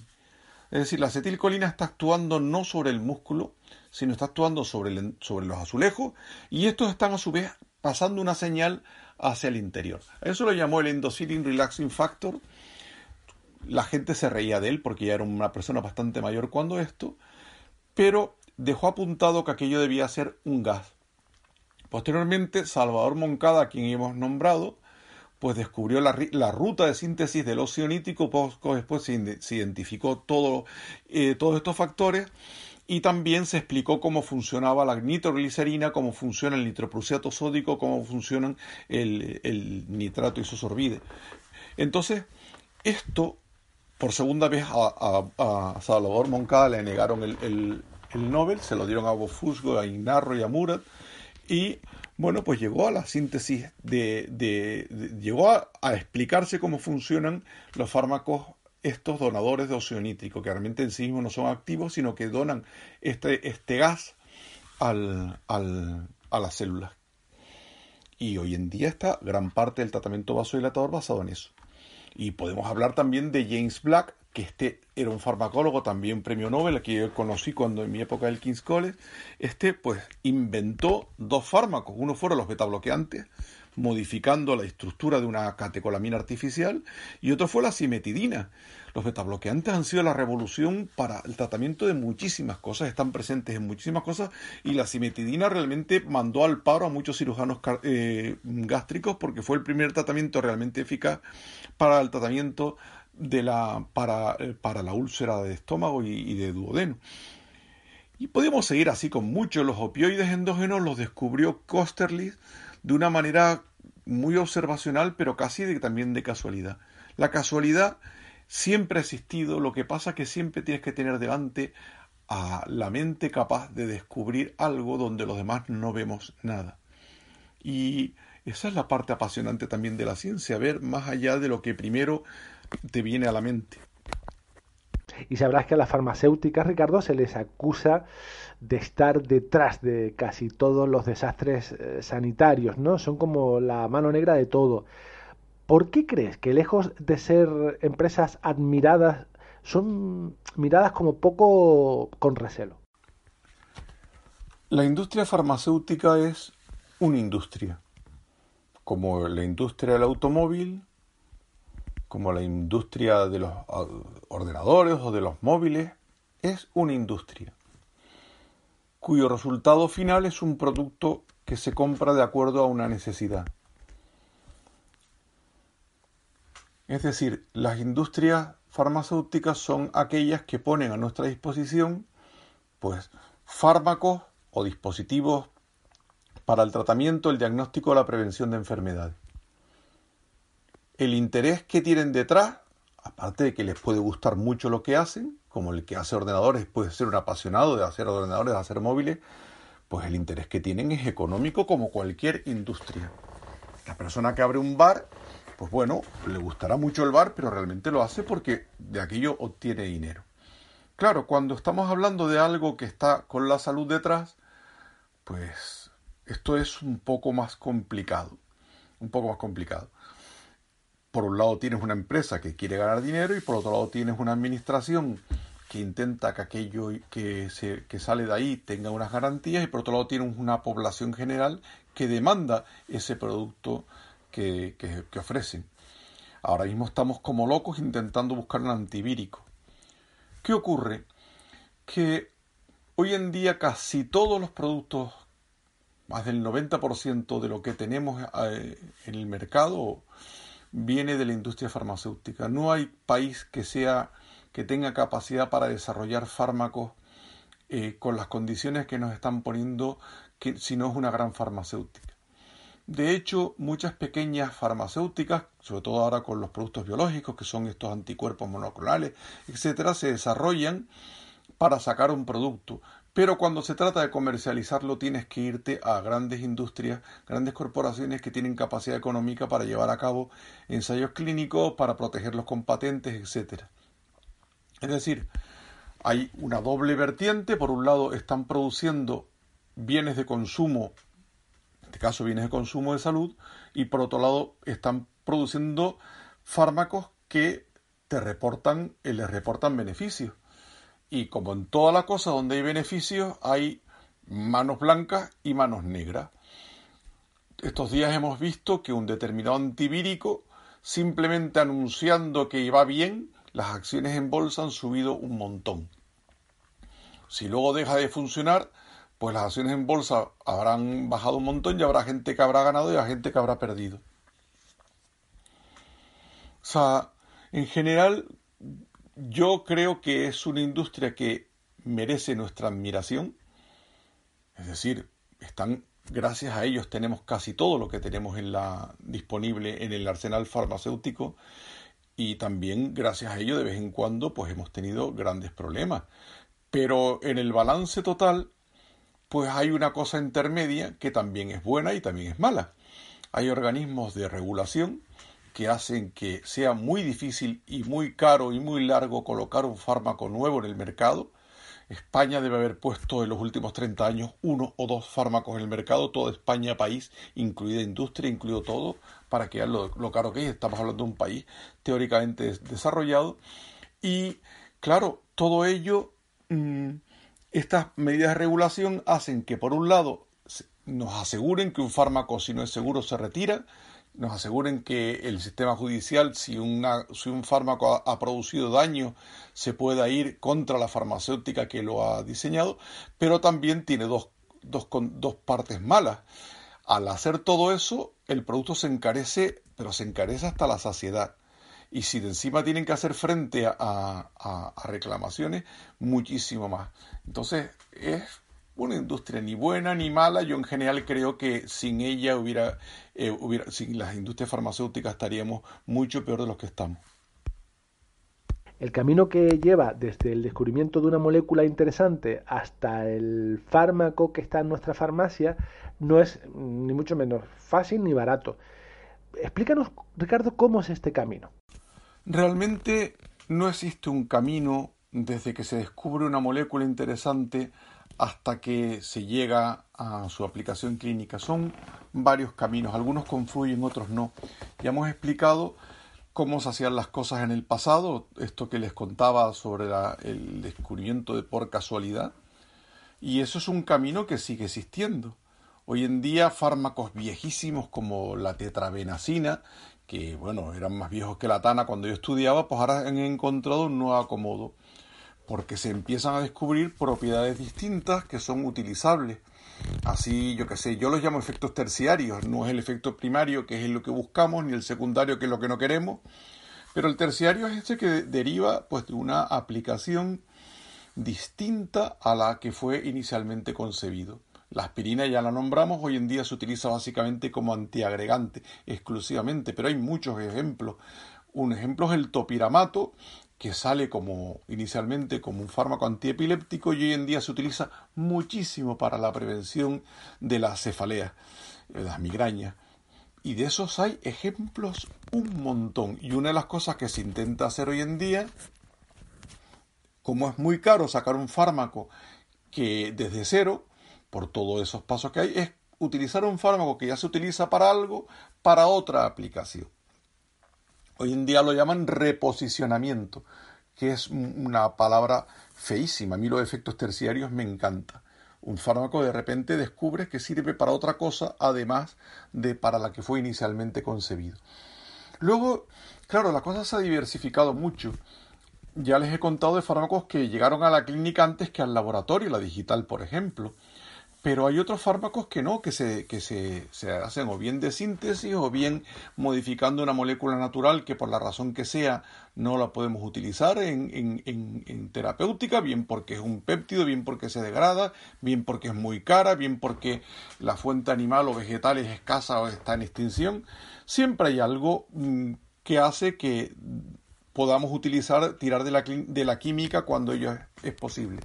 Es decir, la acetilcolina está actuando no sobre el músculo, sino está actuando sobre, los azulejos y estos están a su vez pasando una señal hacia el interior. Eso lo llamó el Endothelin Relaxing Factor. La gente se reía de él porque ya era una persona bastante mayor cuando esto, pero dejó apuntado que aquello debía ser un gas. Posteriormente, Salvador Moncada, a quien hemos nombrado, pues descubrió la, ruta de síntesis del óxido nítrico, poco después se, identificó todo, eh, todos estos factores y también se explicó cómo funcionaba la nitroglicerina, cómo funciona el nitroprusiato sódico, cómo funciona el, nitrato isosorbide. Entonces, esto, por segunda vez a, Salvador Moncada le negaron el, el, Nobel, se lo dieron a Bofusco, a Ignarro y a Murat, y bueno, pues llegó a la síntesis de, llegó a, explicarse cómo funcionan los fármacos estos donadores de óxido nítrico, que realmente en sí mismos no son activos, sino que donan este, este gas al, a las células. Y hoy en día está gran parte del tratamiento vasodilatador basado en eso. Y podemos hablar también de James Black, que este era un farmacólogo, también premio Nobel, que yo conocí cuando en mi época del King's College, este pues inventó dos fármacos, uno fueron los betabloqueantes modificando la estructura de una catecolamina artificial, y otro fue la cimetidina. Los betabloqueantes han sido la revolución para el tratamiento de muchísimas cosas, están presentes en muchísimas cosas, y la cimetidina realmente mandó al paro a muchos cirujanos eh, gástricos porque fue el primer tratamiento realmente eficaz para el tratamiento de la, para, eh, para la úlcera de estómago y, de duodeno. Y podemos seguir así con muchos. Los opioides endógenos los descubrió Kosterlitz de una manera muy observacional, pero casi de, también de casualidad. La casualidad siempre ha existido, lo que pasa es que siempre tienes que tener delante a la mente capaz de descubrir algo donde los demás no vemos nada. Y esa es la parte apasionante también de la ciencia, ver más allá de lo que primero te viene a la mente. Y sabrás que a las farmacéuticas, Ricardo, se les acusa de estar detrás de casi todos los desastres eh, sanitarios, ¿no? Son como la mano negra de todo. ¿Por qué crees que lejos de ser empresas admiradas, son miradas como poco con recelo? La industria farmacéutica es una industria, como la industria del automóvil, como la industria de los ah, ordenadores o de los móviles, es una industria cuyo resultado final es un producto que se compra de acuerdo a una necesidad. Es decir, las industrias farmacéuticas son aquellas que ponen a nuestra disposición pues fármacos o dispositivos para el tratamiento, el diagnóstico o la prevención de enfermedades el interés que tienen detrás, aparte de que les puede gustar mucho lo que hacen, como el que hace ordenadores puede ser un apasionado de hacer ordenadores, de hacer móviles, pues el interés que tienen es económico como cualquier industria. La persona que abre un bar, pues bueno, le gustará mucho el bar, pero realmente lo hace porque de aquello obtiene dinero. Claro, cuando estamos hablando de algo que está con la salud detrás, pues esto es un poco más complicado. Un poco más complicado por un lado tienes una empresa que quiere ganar dinero y por otro lado tienes una administración que intenta que aquello que, sale de ahí tenga unas garantías y por otro lado tienes una población general que demanda ese producto que, que ofrecen. Ahora mismo estamos como locos intentando buscar un antivírico. ¿Qué ocurre? Que hoy en día casi todos los productos, más del 90% de lo que tenemos eh, en el mercado, viene de la industria farmacéutica. No hay país que sea que tenga capacidad para desarrollar fármacos eh, con las condiciones que nos están poniendo, que, si no es una gran farmacéutica. De hecho, muchas pequeñas farmacéuticas, sobre todo ahora con los productos biológicos, que son estos anticuerpos monoclonales, etcétera, se desarrollan para sacar un producto, pero cuando se trata de comercializarlo tienes que irte a grandes industrias, grandes corporaciones que tienen capacidad económica para llevar a cabo ensayos clínicos, para protegerlos con patentes, etc. Es decir, hay una doble vertiente. Por un lado, están produciendo bienes de consumo, en este caso bienes de consumo de salud, y por otro lado, están produciendo fármacos que te reportan, eh, les reportan beneficios. Y como en toda la cosa donde hay beneficios, hay manos blancas y manos negras. Estos días hemos visto que un determinado antivírico, simplemente anunciando que iba bien, las acciones en bolsa han subido un montón. Si luego deja de funcionar, pues las acciones en bolsa habrán bajado un montón y habrá gente que habrá ganado y habrá gente que habrá perdido. O sea, en general, yo creo que es una industria que merece nuestra admiración. Es decir, están gracias a ellos tenemos casi todo lo que tenemos en la disponible en el arsenal farmacéutico y también gracias a ello de vez en cuando pues hemos tenido grandes problemas. Pero en el balance total pues hay una cosa intermedia que también es buena y también es mala. Hay organismos de regulación que hacen que sea muy difícil y muy caro y muy largo colocar un fármaco nuevo en el mercado. España debe haber puesto en los últimos 30 años uno o dos fármacos en el mercado, toda España país, incluida industria, incluido todo, para que vean lo, caro que es. Estamos hablando de un país teóricamente desarrollado. Y claro, todo ello, mm, estas medidas de regulación hacen que por un lado nos aseguren que un fármaco si no es seguro se retira, nos aseguren que el sistema judicial, si, si un fármaco ha, producido daño, se pueda ir contra la farmacéutica que lo ha diseñado, pero también tiene dos, dos, dos partes malas. Al hacer todo eso, el producto se encarece, pero se encarece hasta la saciedad. Y si de encima tienen que hacer frente a, a reclamaciones, muchísimo más. Entonces, es una industria ni buena ni mala. Yo en general creo que sin ella hubiera, eh, hubiera sin las industrias farmacéuticas estaríamos mucho peor de los que estamos. El camino que lleva desde el descubrimiento de una molécula interesante hasta el fármaco que está en nuestra farmacia no es ni mucho menos fácil ni barato. Explícanos, Ricardo, cómo es este camino. Realmente no existe un camino desde que se descubre una molécula interesante hasta que se llega a su aplicación clínica. Son varios caminos, algunos confluyen, otros no. Ya hemos explicado cómo se hacían las cosas en el pasado, esto que les contaba sobre el descubrimiento de por casualidad, y eso es un camino que sigue existiendo. Hoy en día fármacos viejísimos como la tetrabenacina, que bueno, eran más viejos que la tana cuando yo estudiaba, pues ahora han encontrado un nuevo acomodo porque se empiezan a descubrir propiedades distintas que son utilizables. Así, yo qué sé, yo los llamo efectos terciarios, no es el efecto primario que es lo que buscamos, ni el secundario que es lo que no queremos, pero el terciario es ese que deriva pues de una aplicación distinta a la que fue inicialmente concebido. La aspirina ya la nombramos, hoy en día se utiliza básicamente como antiagregante exclusivamente, pero hay muchos ejemplos. Un ejemplo es el topiramato, que sale como inicialmente como un fármaco antiepiléptico y hoy en día se utiliza muchísimo para la prevención de la cefalea, de las migrañas. Y de esos hay ejemplos un montón. Y una de las cosas que se intenta hacer hoy en día, como es muy caro sacar un fármaco que desde cero, por todos esos pasos que hay, es utilizar un fármaco que ya se utiliza para algo, para otra aplicación. Hoy en día lo llaman reposicionamiento, que es una palabra feísima. A mí los efectos terciarios me encanta. Un fármaco de repente descubres que sirve para otra cosa además de para la que fue inicialmente concebido. Luego, claro, la cosa se ha diversificado mucho. Ya les he contado de fármacos que llegaron a la clínica antes que al laboratorio, la digital, por ejemplo. Pero hay otros fármacos que no, que se, que se, se, hacen o bien de síntesis o bien modificando una molécula natural que por la razón que sea no la podemos utilizar en, en, en, terapéutica, bien porque es un péptido, bien porque se degrada, bien porque es muy cara, bien porque la fuente animal o vegetal es escasa o está en extinción. Siempre hay algo mm, que hace que podamos utilizar, tirar de la, de la química cuando ello es, es posible.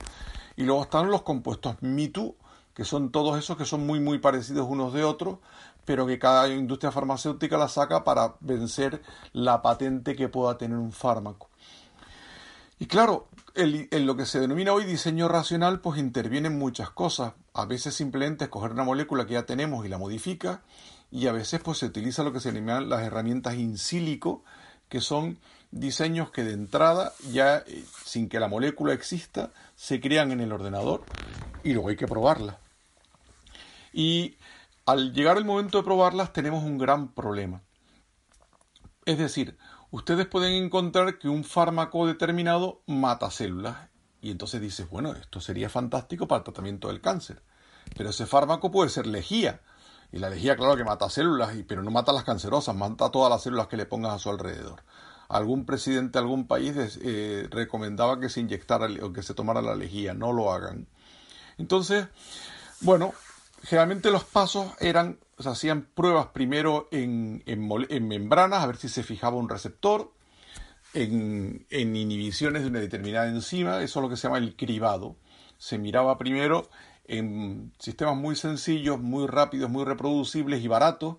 Y luego están los compuestos MITU, que son todos esos que son muy muy parecidos unos de otros, pero que cada industria farmacéutica la saca para vencer la patente que pueda tener un fármaco. Y claro, en lo que se denomina hoy diseño racional, pues intervienen muchas cosas. A veces simplemente es coger una molécula que ya tenemos y la modifica, y a veces pues se utiliza lo que se denominan las herramientas in silico, que son diseños que de entrada, ya eh, sin que la molécula exista, se crean en el ordenador y luego hay que probarla. Y al llegar el momento de probarlas tenemos un gran problema. Es decir, ustedes pueden encontrar que un fármaco determinado mata células. Y entonces dices, bueno, esto sería fantástico para el tratamiento del cáncer. Pero ese fármaco puede ser lejía. Y la lejía, claro que mata células, pero no mata las cancerosas, mata todas las células que le pongas a su alrededor. Algún presidente de algún país eh, recomendaba que se inyectara o que se tomara la lejía, no lo hagan. Entonces, bueno, generalmente los pasos eran, se hacían pruebas primero en, membranas, a ver si se fijaba un receptor, en, en, inhibiciones de una determinada enzima, eso es lo que se llama el cribado. Se miraba primero en sistemas muy sencillos, muy rápidos, muy reproducibles y baratos,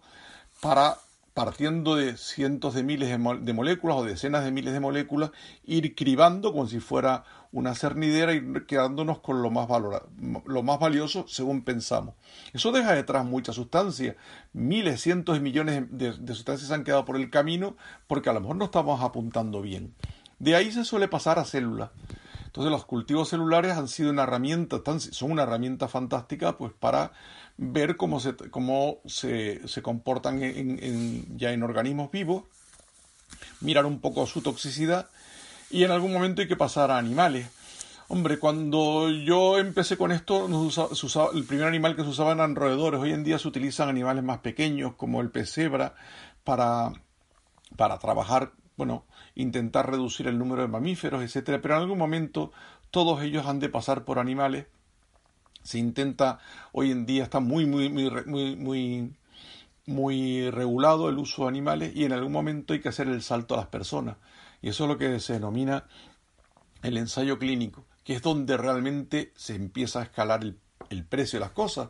para partiendo de cientos de miles de, moléculas o decenas de miles de moléculas, ir cribando como si fuera una cernidera y quedándonos con lo más, lo más valioso según pensamos. Eso deja detrás mucha sustancia. Miles, cientos de millones de, de sustancias han quedado por el camino porque a lo mejor no estamos apuntando bien. De ahí se suele pasar a células. Entonces los cultivos celulares han sido una herramienta, son una herramienta fantástica pues para ver cómo se, cómo se, se comportan ya en organismos vivos, mirar un poco su toxicidad y en algún momento hay que pasar a animales. Hombre, cuando yo empecé con esto, el primer animal que se usaba eran roedores. Hoy en día se utilizan animales más pequeños, como el pesebra, para, para trabajar, bueno, intentar reducir el número de mamíferos, etcétera. Pero en algún momento todos ellos han de pasar por animales. Se intenta, hoy en día está muy, muy, muy, muy, muy, regulado el uso de animales y en algún momento hay que hacer el salto a las personas. Y eso es lo que se denomina el ensayo clínico, que es donde realmente se empieza a escalar el, el precio de las cosas.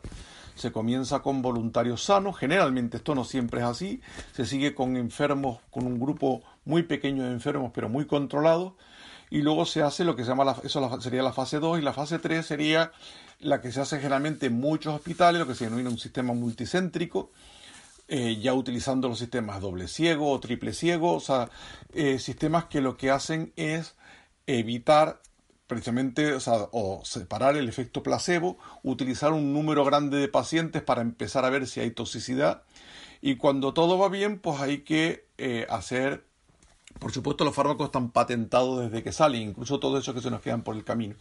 Se comienza con voluntarios sanos, generalmente esto no siempre es así, se sigue con enfermos, con un grupo muy pequeño de enfermos, pero muy controlados, y luego se hace lo que se llama, la, eso sería la fase 2, y la fase 3 sería la que se hace generalmente en muchos hospitales, lo que se denomina un sistema multicéntrico, eh, ya utilizando los sistemas doble ciego o triple ciego, o sea, eh, sistemas que lo que hacen es evitar precisamente, o, separar el efecto placebo, utilizar un número grande de pacientes para empezar a ver si hay toxicidad. Y cuando todo va bien, pues hay que eh, hacer, por supuesto, los fármacos están patentados desde que salen, incluso todo eso que se nos quedan por el camino.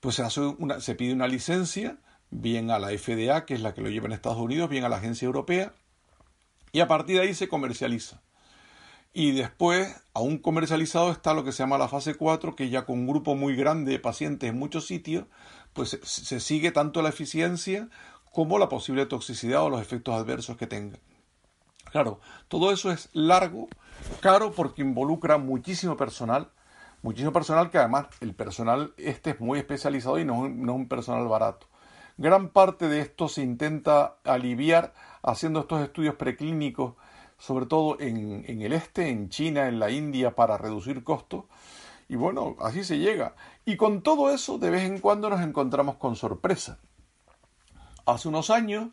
Pues se, hace una, se pide una licencia, bien a la FDA, que es la que lo lleva en Estados Unidos, bien a la agencia europea, y a partir de ahí se comercializa. Y después, aún comercializado, está lo que se llama la fase 4, que ya con un grupo muy grande de pacientes en muchos sitios, pues se sigue tanto la eficiencia como la posible toxicidad o los efectos adversos que tenga. Claro, todo eso es largo, caro porque involucra muchísimo personal, muchísimo personal que además el personal este es muy especializado y no, no es un personal barato. Gran parte de esto se intenta aliviar haciendo estos estudios preclínicos, sobre todo en, el este, en China, en la India, para reducir costos. Y bueno, así se llega. Y con todo eso, de vez en cuando nos encontramos con sorpresa. Hace unos años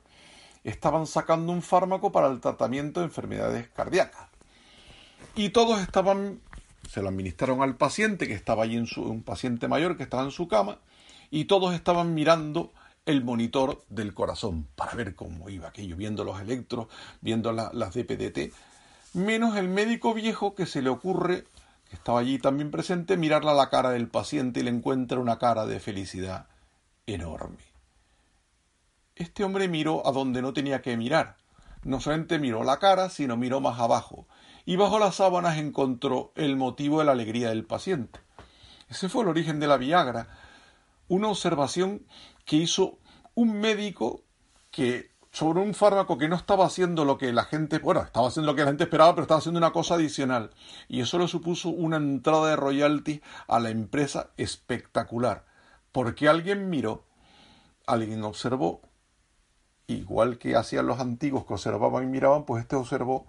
estaban sacando un fármaco para el tratamiento de enfermedades cardíacas. Y todos estaban, se lo administraron al paciente que estaba allí en su, un paciente mayor que estaba en su cama, y todos estaban mirando el monitor del corazón para ver cómo iba aquello, viendo los electros, viendo las DPDT, menos el médico viejo que se le ocurre, que estaba allí también presente, mirarle a la cara del paciente y le encuentra una cara de felicidad enorme. Este hombre miró a donde no tenía que mirar. No solamente miró la cara, sino miró más abajo, y bajo las sábanas encontró el motivo de la alegría del paciente. Ese fue el origen de la Viagra, una observación que hizo un médico que sobre un fármaco que no estaba haciendo lo que la gente, bueno, estaba haciendo lo que la gente esperaba, pero estaba haciendo una cosa adicional. Y eso le supuso una entrada de royalty a la empresa espectacular. Porque alguien miró, alguien observó, igual que hacían los antiguos que observaban y miraban, pues este observó.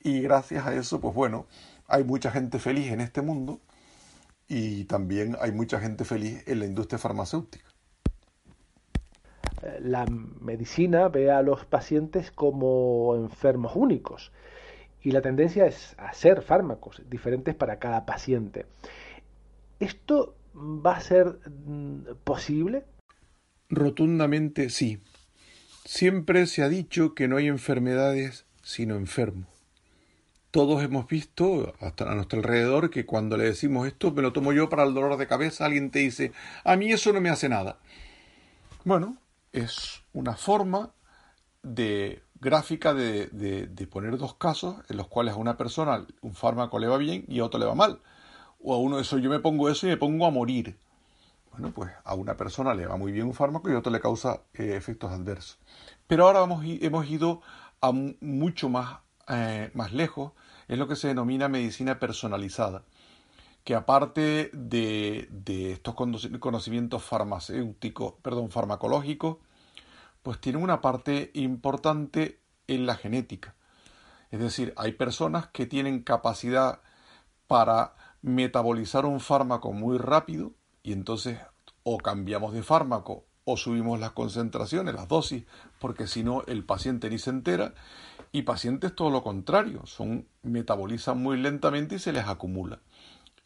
Y gracias a eso, pues bueno, hay mucha gente feliz en este mundo y también hay mucha gente feliz en la industria farmacéutica la medicina ve a los pacientes como enfermos únicos y la tendencia es hacer fármacos diferentes para cada paciente. ¿Esto va a ser mm, posible? Rotundamente sí. Siempre se ha dicho que no hay enfermedades sino enfermos. Todos hemos visto hasta a nuestro alrededor que cuando le decimos esto me lo tomo yo para el dolor de cabeza, alguien te dice, a mí eso no me hace nada. Bueno, es una forma de gráfica de, poner dos casos en los cuales a una persona un fármaco le va bien y a otro le va mal. O a uno eso yo me pongo eso y me pongo a morir. Bueno, pues a una persona le va muy bien un fármaco y a otro le causa eh, efectos adversos. Pero ahora hemos ido a mucho más, eh, más lejos, es lo que se denomina medicina personalizada que aparte de, estos conocimientos farmacéuticos, perdón, farmacológicos, pues tienen una parte importante en la genética. Es decir, hay personas que tienen capacidad para metabolizar un fármaco muy rápido y entonces o cambiamos de fármaco o subimos las concentraciones, las dosis, porque si no el paciente ni se entera y pacientes todo lo contrario, son metabolizan muy lentamente y se les acumula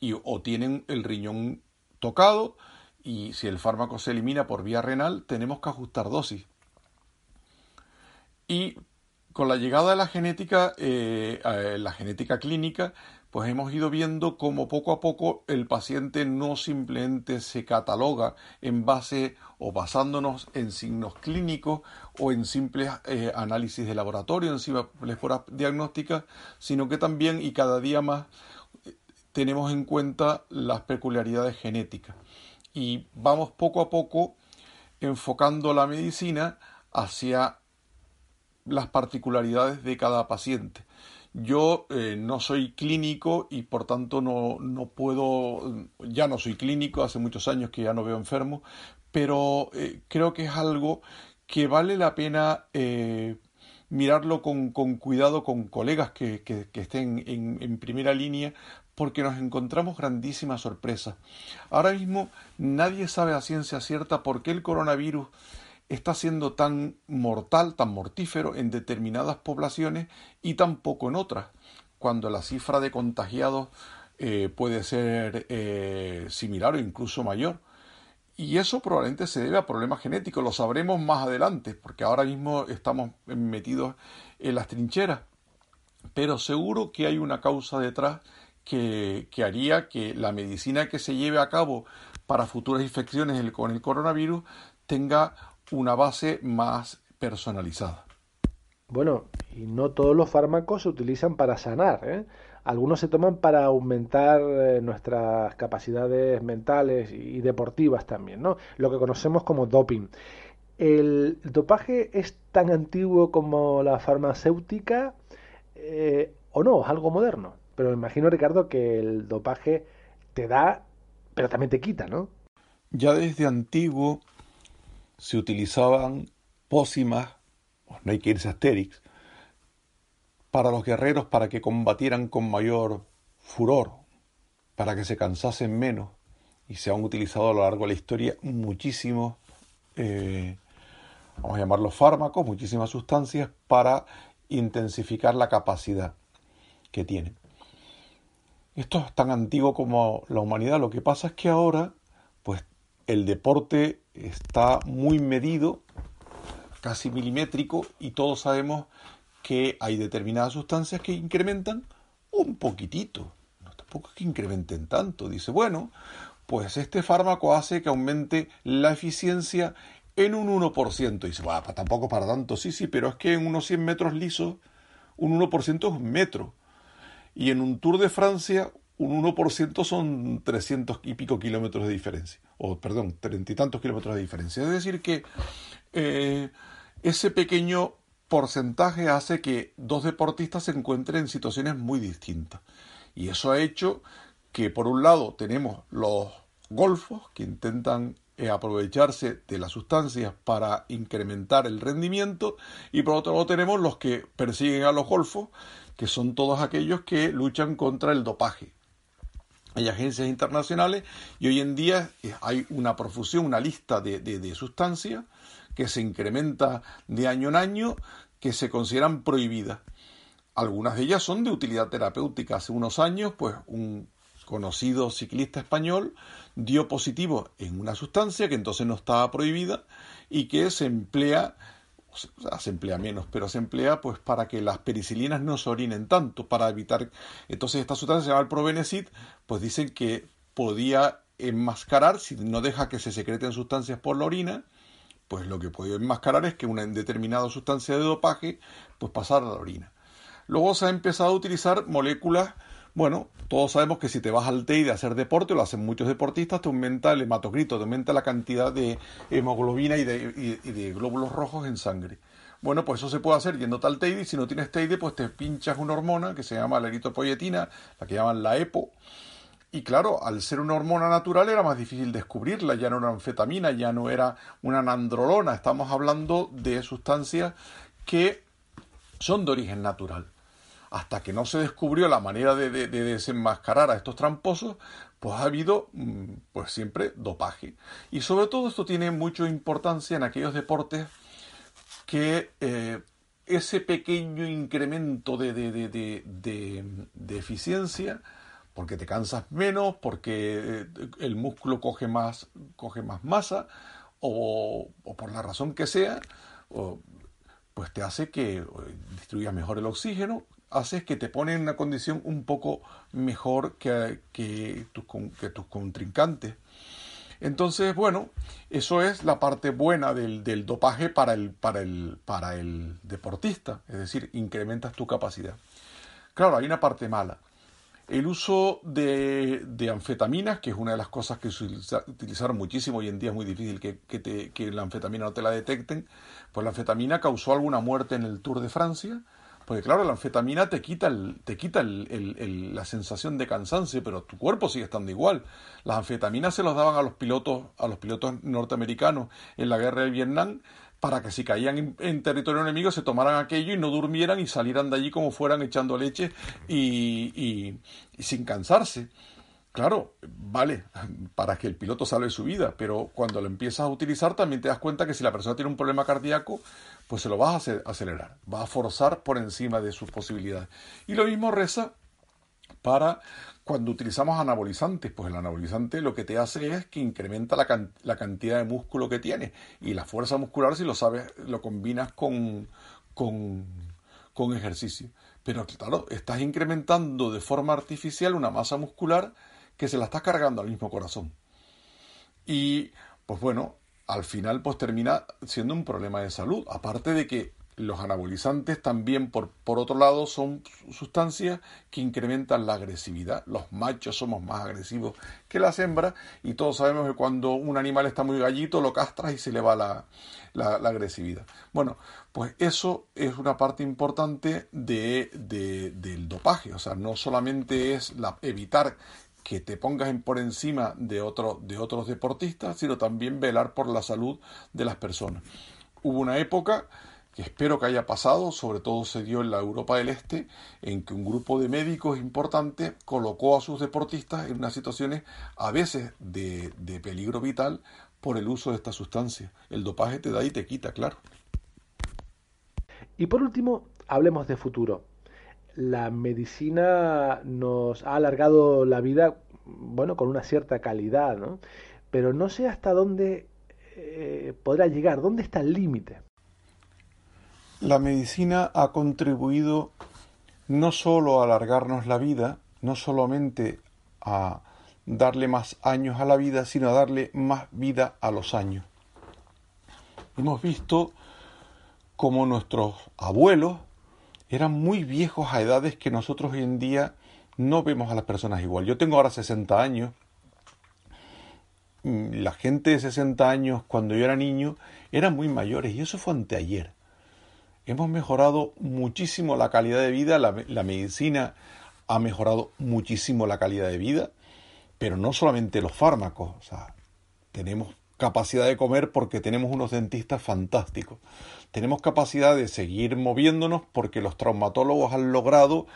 y o tienen el riñón tocado y si el fármaco se elimina por vía renal tenemos que ajustar dosis. Y con la llegada de la genética, eh, la genética clínica, pues hemos ido viendo cómo poco a poco el paciente no simplemente se cataloga en base o basándonos en signos clínicos o en simples eh, análisis de laboratorio, en simples pruebas diagnósticas, sino que también y cada día más tenemos en cuenta las peculiaridades genéticas y vamos poco a poco enfocando la medicina hacia las particularidades de cada paciente. Yo eh, no soy clínico y por tanto no, no, puedo, ya no soy clínico, hace muchos años que ya no veo enfermos, pero eh, creo que es algo que vale la pena eh, mirarlo con, con, cuidado con colegas que, que, estén en, en, primera línea porque nos encontramos grandísimas sorpresas. Ahora mismo nadie sabe a ciencia cierta por qué el coronavirus está siendo tan mortal, tan mortífero en determinadas poblaciones y tampoco en otras, cuando la cifra de contagiados eh, puede ser eh, similar o incluso mayor. Y eso probablemente se debe a problemas genéticos, lo sabremos más adelante, porque ahora mismo estamos metidos en las trincheras. Pero seguro que hay una causa detrás que, que haría que la medicina que se lleve a cabo para futuras infecciones con el coronavirus tenga una base más personalizada. Bueno, y no todos los fármacos se utilizan para sanar. ¿eh? Algunos se toman para aumentar eh, nuestras capacidades mentales y deportivas también, ¿no? Lo que conocemos como doping. ¿El dopaje es tan antiguo como la farmacéutica eh, o no? ¿Es algo moderno? Pero me imagino, Ricardo, que el dopaje te da, pero también te quita, ¿no? Ya desde antiguo se utilizaban pócimas, no hay que irse Asterix, para los guerreros para que combatieran con mayor furor, para que se cansasen menos, y se han utilizado a lo largo de la historia muchísimos, eh, vamos a llamarlos fármacos, muchísimas sustancias para intensificar la capacidad que tienen. Esto es tan antiguo como la humanidad, lo que pasa es que ahora, el deporte está muy medido, casi milimétrico, y todos sabemos que hay determinadas sustancias que incrementan un poquitito. No tampoco es que incrementen tanto. Dice, bueno, pues este fármaco hace que aumente la eficiencia en un 1%. Y dice, bueno, tampoco para tanto. Sí, sí, pero es que en unos 100 metros lisos, un 1% es un metro. Y en un Tour de Francia, un 1% son 300 y pico kilómetros de diferencia, o perdón, treinta y tantos kilómetros de diferencia. Es decir, que eh, ese pequeño porcentaje hace que dos deportistas se encuentren en situaciones muy distintas. Y eso ha hecho que, por un lado, tenemos los golfos que intentan eh, aprovecharse de las sustancias para incrementar el rendimiento, y por otro lado tenemos los que persiguen a los golfos, que son todos aquellos que luchan contra el dopaje hay agencias internacionales y hoy en día eh, hay una profusión, una lista de, sustancias que se incrementa de año en año que se consideran prohibidas. Algunas de ellas son de utilidad terapéutica. Hace unos años, pues un conocido ciclista español dio positivo en una sustancia que entonces no estaba prohibida y que se emplea se emplea menos, pero se emplea pues para que las pericilinas no se orinen tanto, para evitar... Entonces esta sustancia se llama el Provenecid, pues dicen que podía enmascarar, si no deja que se secreten sustancias por la orina, pues lo que puede enmascarar es que una determinada sustancia de dopaje pues pasara a la orina. Luego se ha empezado a utilizar moléculas bueno, todos sabemos que si te vas al TEI de hacer deporte, lo hacen muchos deportistas, te aumenta el hematocrito, te aumenta la cantidad de hemoglobina y de, glóbulos rojos en sangre. Bueno, pues eso se puede hacer yendo al TEIDE si no tienes TEIDE, pues te pinchas una hormona que se llama la eritropoyetina, la que llaman la EPO. Y claro, al ser una hormona natural era más difícil descubrirla, ya no era anfetamina, ya no era una nandrolona, estamos hablando de sustancias que son de origen natural hasta que no se descubrió la manera de, desenmascarar a estos tramposos, pues ha habido mm, pues siempre dopaje. Y sobre todo esto tiene mucha importancia en aquellos deportes que eh, ese pequeño incremento de, de, eficiencia, porque te cansas menos, porque eh, el músculo coge más, coge más masa, o, o por la razón que sea, pues te hace que eh, distribuyas mejor el oxígeno, hace que te pone en una condición un poco mejor que, que, tus, contrincantes. Entonces, bueno, eso es la parte buena del, del dopaje para el, para, el, para el deportista, es decir, incrementas tu capacidad. Claro, hay una parte mala. El uso de, de, anfetaminas, que es una de las cosas que se utilizaron muchísimo, hoy en día es muy difícil que, que, la anfetamina no te la detecten, pues la anfetamina causó alguna muerte en el Tour de Francia, porque claro, la anfetamina te quita, el, te quita el, el, la sensación de cansancio, pero tu cuerpo sigue estando igual. Las anfetaminas se los daban a los pilotos, a los pilotos norteamericanos en la guerra de Vietnam para que si caían en, territorio enemigo se tomaran aquello y no durmieran y salieran de allí como fueran echando leche y, y, sin cansarse. Claro, vale, para que el piloto salve su vida, pero cuando lo empiezas a utilizar también te das cuenta que si la persona tiene un problema cardíaco, pues se lo vas a acelerar, va a forzar por encima de sus posibilidades. Y lo mismo reza para cuando utilizamos anabolizantes, pues el anabolizante lo que te hace es que incrementa la, cantidad de músculo que tiene y la fuerza muscular, si lo sabes, lo combinas con, con, con ejercicio. Pero claro, estás incrementando de forma artificial una masa muscular que se la estás cargando al mismo corazón. Y pues bueno, al final pues termina siendo un problema de salud. Aparte de que los anabolizantes también, por, por otro lado, son sustancias que incrementan la agresividad. Los machos somos más agresivos que las hembras y todos sabemos que cuando un animal está muy gallito lo castras y se le va la, la, agresividad. Bueno, pues eso es una parte importante de, de, del dopaje. O sea, no solamente es evitar que te pongas por encima de, otro, de otros deportistas, sino también velar por la salud de las personas. Hubo una época que espero que haya pasado, sobre todo se dio en la Europa del Este, en que un grupo de médicos importante colocó a sus deportistas en unas situaciones a veces de, de peligro vital por el uso de esta sustancia. El dopaje te da y te quita, claro. Y por último, hablemos de futuro. La medicina nos ha alargado la vida, bueno, con una cierta calidad, ¿no? Pero no sé hasta dónde eh, podrá llegar, dónde está el límite la medicina ha contribuido no solo a alargarnos la vida, no solamente a darle más años a la vida, sino a darle más vida a los años. Hemos visto como nuestros abuelos eran muy viejos a edades que nosotros hoy en día no vemos a las personas igual. Yo tengo ahora 60 años. La gente de 60 años cuando yo era niño eran muy mayores y eso fue anteayer hemos mejorado muchísimo la calidad de vida, la, medicina ha mejorado muchísimo la calidad de vida, pero no solamente los fármacos, o sea, tenemos capacidad de comer porque tenemos unos dentistas fantásticos. Tenemos capacidad de seguir moviéndonos porque los traumatólogos han logrado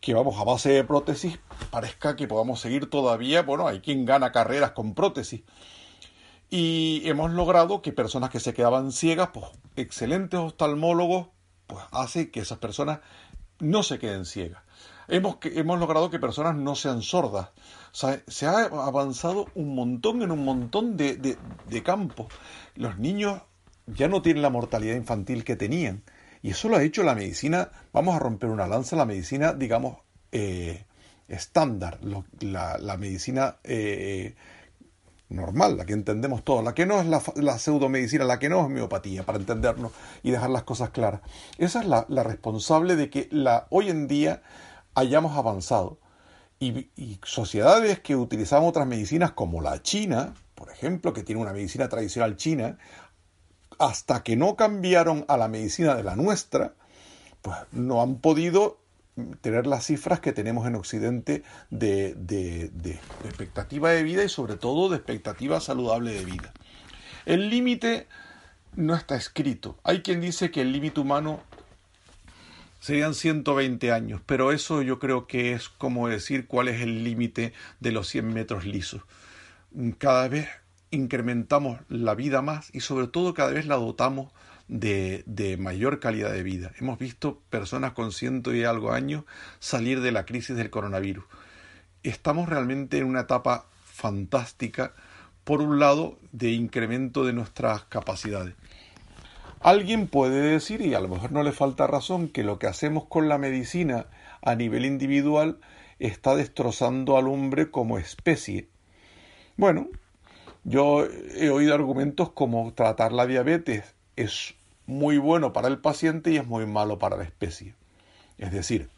que vamos a base de prótesis parezca que podamos seguir todavía, bueno, hay quien gana carreras con prótesis. Y hemos logrado que personas que se quedaban ciegas, pues excelentes oftalmólogos, pues hace que esas personas no se queden ciegas. Hemos, hemos logrado que personas no sean sordas. se ha avanzado un montón en un montón de, de, campos. Los niños ya no tienen la mortalidad infantil que tenían. Y eso lo ha hecho la medicina, vamos a romper una lanza, la medicina, digamos, eh, estándar, la, medicina eh, normal, la que entendemos todos, la que no es la, la, pseudomedicina, la que no es homeopatía, para entendernos y dejar las cosas claras. Esa es la, responsable de que la, hoy en día hayamos avanzado. Y, sociedades que utilizamos otras medicinas como la China, por ejemplo, que tiene una medicina tradicional china, hasta que no cambiaron a la medicina de la nuestra, pues no han podido tener las cifras que tenemos en Occidente de, de, expectativa de vida y sobre todo de expectativa saludable de vida. El límite no está escrito. Hay quien dice que el límite humano serían 120 años, pero eso yo creo que es como decir cuál es el límite de los 100 metros lisos. Cada vez incrementamos la vida más y sobre todo cada vez la dotamos de, mayor calidad de vida. Hemos visto personas con ciento y algo años salir de la crisis del coronavirus. Estamos realmente en una etapa fantástica, por un lado, de incremento de nuestras capacidades. Alguien puede decir, y a lo mejor no le falta razón, que lo que hacemos con la medicina a nivel individual está destrozando al hombre como especie. Bueno, yo he oído argumentos como tratar la diabetes es muy bueno para el paciente y es muy malo para la especie. Es decir,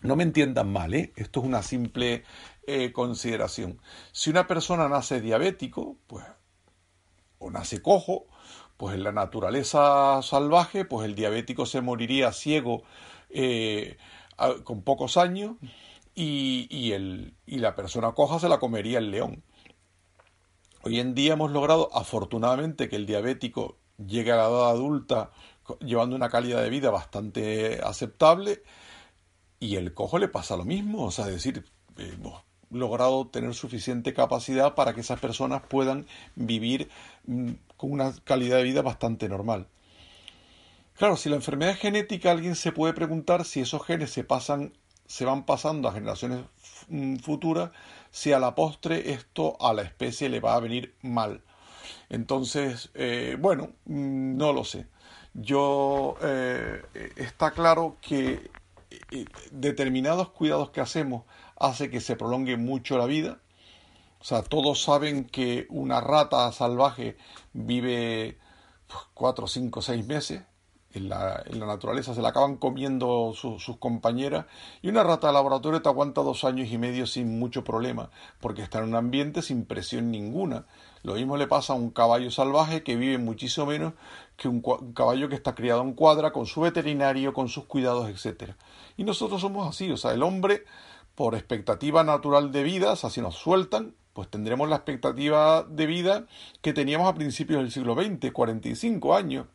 no me entiendan mal, ¿eh? esto es una simple eh, consideración. Si una persona nace diabético, pues, o nace cojo, pues en la naturaleza salvaje, pues el diabético se moriría ciego eh, con pocos años y, la persona coja se la comería el león. Hoy en día hemos logrado, afortunadamente, que el diabético llegue a la edad adulta llevando una calidad de vida bastante aceptable y el cojo le pasa lo mismo, o sea, es decir, hemos logrado tener suficiente capacidad para que esas personas puedan vivir mm, con una calidad de vida bastante normal. Claro, si la enfermedad es genética, alguien se puede preguntar si esos genes se pasan, se van pasando a generaciones mm, futuras, si a la postre esto a la especie le va a venir mal. Entonces, eh, bueno, mm, no lo sé. Yo eh, está claro que eh, determinados cuidados que hacemos hace que se prolongue mucho la vida. O sea, todos saben que una rata salvaje vive cuatro, cinco, seis meses. En la, en la, naturaleza se la acaban comiendo sus compañeras y una rata de laboratorio te aguanta dos años y medio sin mucho problema porque está en un ambiente sin presión ninguna. Lo mismo le pasa a un caballo salvaje que vive muchísimo menos que un, caballo que está criado en cuadra con su veterinario, con sus cuidados, etcétera. Y nosotros somos así, o sea, el hombre por expectativa natural de vida, o sea, si nos sueltan, pues tendremos la expectativa de vida que teníamos a principios del siglo XX, 45 años,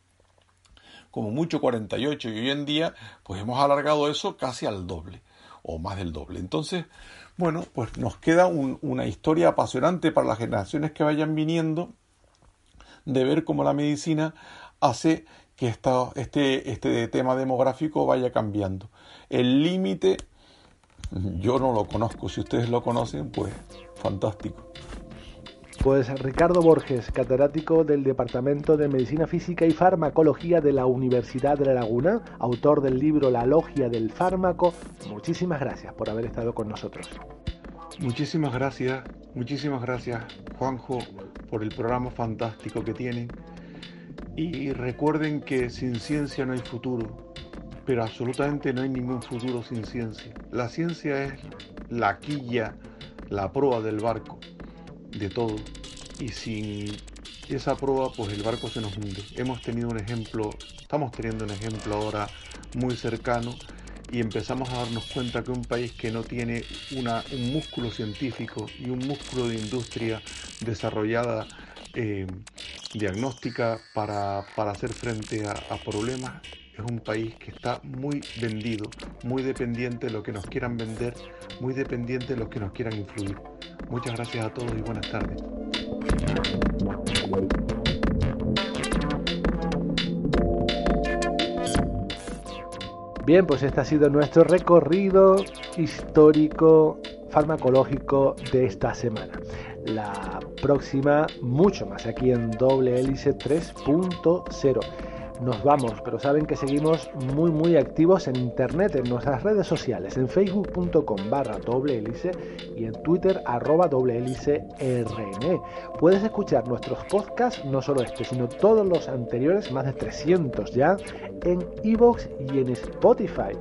como mucho 48, y hoy en día pues hemos alargado eso casi al doble, o más del doble. Entonces, bueno, pues nos queda una historia apasionante para las generaciones que vayan viniendo de ver cómo la medicina hace que este, este tema demográfico vaya cambiando. El límite yo no lo conozco, si ustedes lo conocen, pues fantástico. Pues Ricardo Borges, catedrático del Departamento de Medicina Física y Farmacología de la Universidad de La Laguna, autor del libro La Logia del Fármaco, muchísimas gracias por haber estado con nosotros. Muchísimas gracias, muchísimas gracias Juanjo por el programa fantástico que tienen. Y recuerden que sin ciencia no hay futuro pero absolutamente no hay ningún futuro sin ciencia. La ciencia es la quilla, la proa del barco, de todo. Y sin esa proa, pues el barco se nos hunde. Hemos tenido un ejemplo, estamos teniendo un ejemplo ahora muy cercano y empezamos a darnos cuenta que un país que no tiene un músculo científico y un músculo de industria desarrollada eh, diagnóstica para, hacer frente a, a problemas es un país que está muy vendido, muy dependiente de lo que nos quieran vender, muy dependiente de lo que nos quieran influir. Muchas gracias a todos y buenas tardes. Bien, pues este ha sido nuestro recorrido histórico farmacológico de esta semana. La próxima, mucho más aquí en doble hélice 3.0 nos vamos, pero saben que seguimos muy muy activos en internet, en nuestras redes sociales, en facebook.com barra doble hélice y en twitter arroba doble hélice rn. Puedes escuchar nuestros podcasts, no solo este, sino todos los anteriores, más de 300 ya, en iVoox y en Spotify.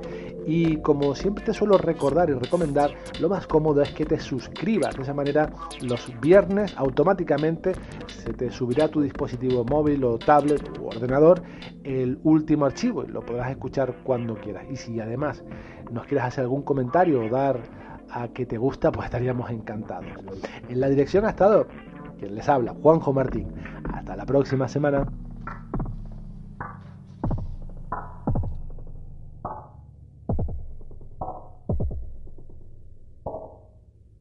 Y como siempre te suelo recordar y recomendar, lo más cómodo es que te suscribas. De esa manera, los viernes automáticamente se te subirá a tu dispositivo móvil o tablet u ordenador el último archivo y lo podrás escuchar cuando quieras. Y si además nos quieres hacer algún comentario o dar a que te gusta, pues estaríamos encantados. En la dirección ha estado quien les habla, Juanjo Martín. Hasta la próxima semana.